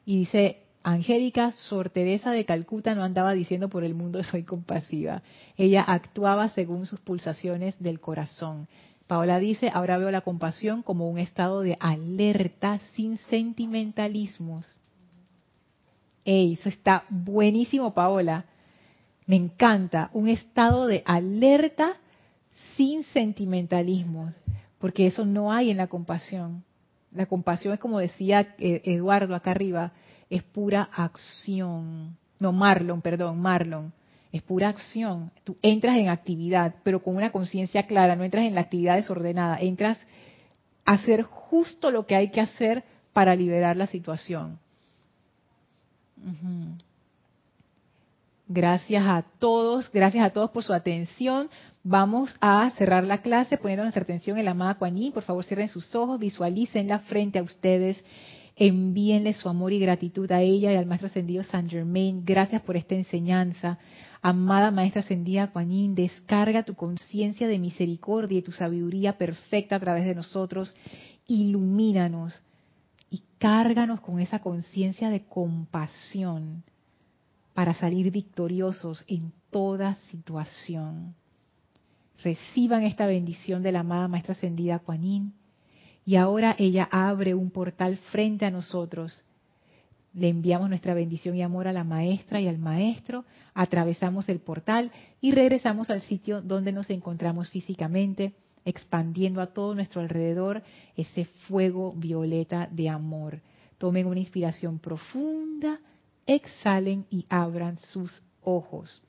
Y dice, Angélica, Sor Teresa de Calcuta no andaba diciendo por el mundo soy compasiva. Ella actuaba según sus pulsaciones del corazón. Paola dice, ahora veo la compasión como un estado de alerta sin sentimentalismos. Ey, eso está buenísimo, Paola. Me encanta. Un estado de alerta sin sentimentalismos, porque eso no hay en la compasión. La compasión es como decía eh, Eduardo acá arriba, es pura acción. No, Marlon, perdón, Marlon. Es pura acción. Tú entras en actividad, pero con una conciencia clara, no entras en la actividad desordenada, entras a hacer justo lo que hay que hacer para liberar la situación. Gracias a todos, gracias a todos por su atención. Vamos a cerrar la clase poniendo nuestra atención en la amada Kuan Por favor, cierren sus ojos, visualícenla frente a ustedes. Envíenle su amor y gratitud a ella y al Maestro Ascendido San Germain. Gracias por esta enseñanza. Amada Maestra Ascendida Kuan descarga tu conciencia de misericordia y tu sabiduría perfecta a través de nosotros. Ilumínanos cárganos con esa conciencia de compasión para salir victoriosos en toda situación. Reciban esta bendición de la amada Maestra Ascendida Kuan y ahora ella abre un portal frente a nosotros. Le enviamos nuestra bendición y amor a la maestra y al maestro, atravesamos el portal y regresamos al sitio donde nos encontramos físicamente, expandiendo a todo nuestro alrededor ese fuego violeta de amor. Tomen una inspiración profunda, exhalen y abran sus ojos.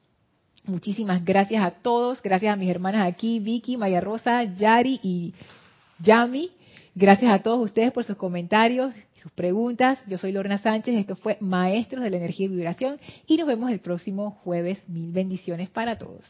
Muchísimas gracias a todos, gracias a mis hermanas aquí, Vicky, Maya Rosa, Yari y Yami. Gracias a todos ustedes por sus comentarios, sus preguntas. Yo soy Lorna Sánchez, esto fue Maestros de la Energía y Vibración y nos vemos el próximo jueves. Mil bendiciones para todos.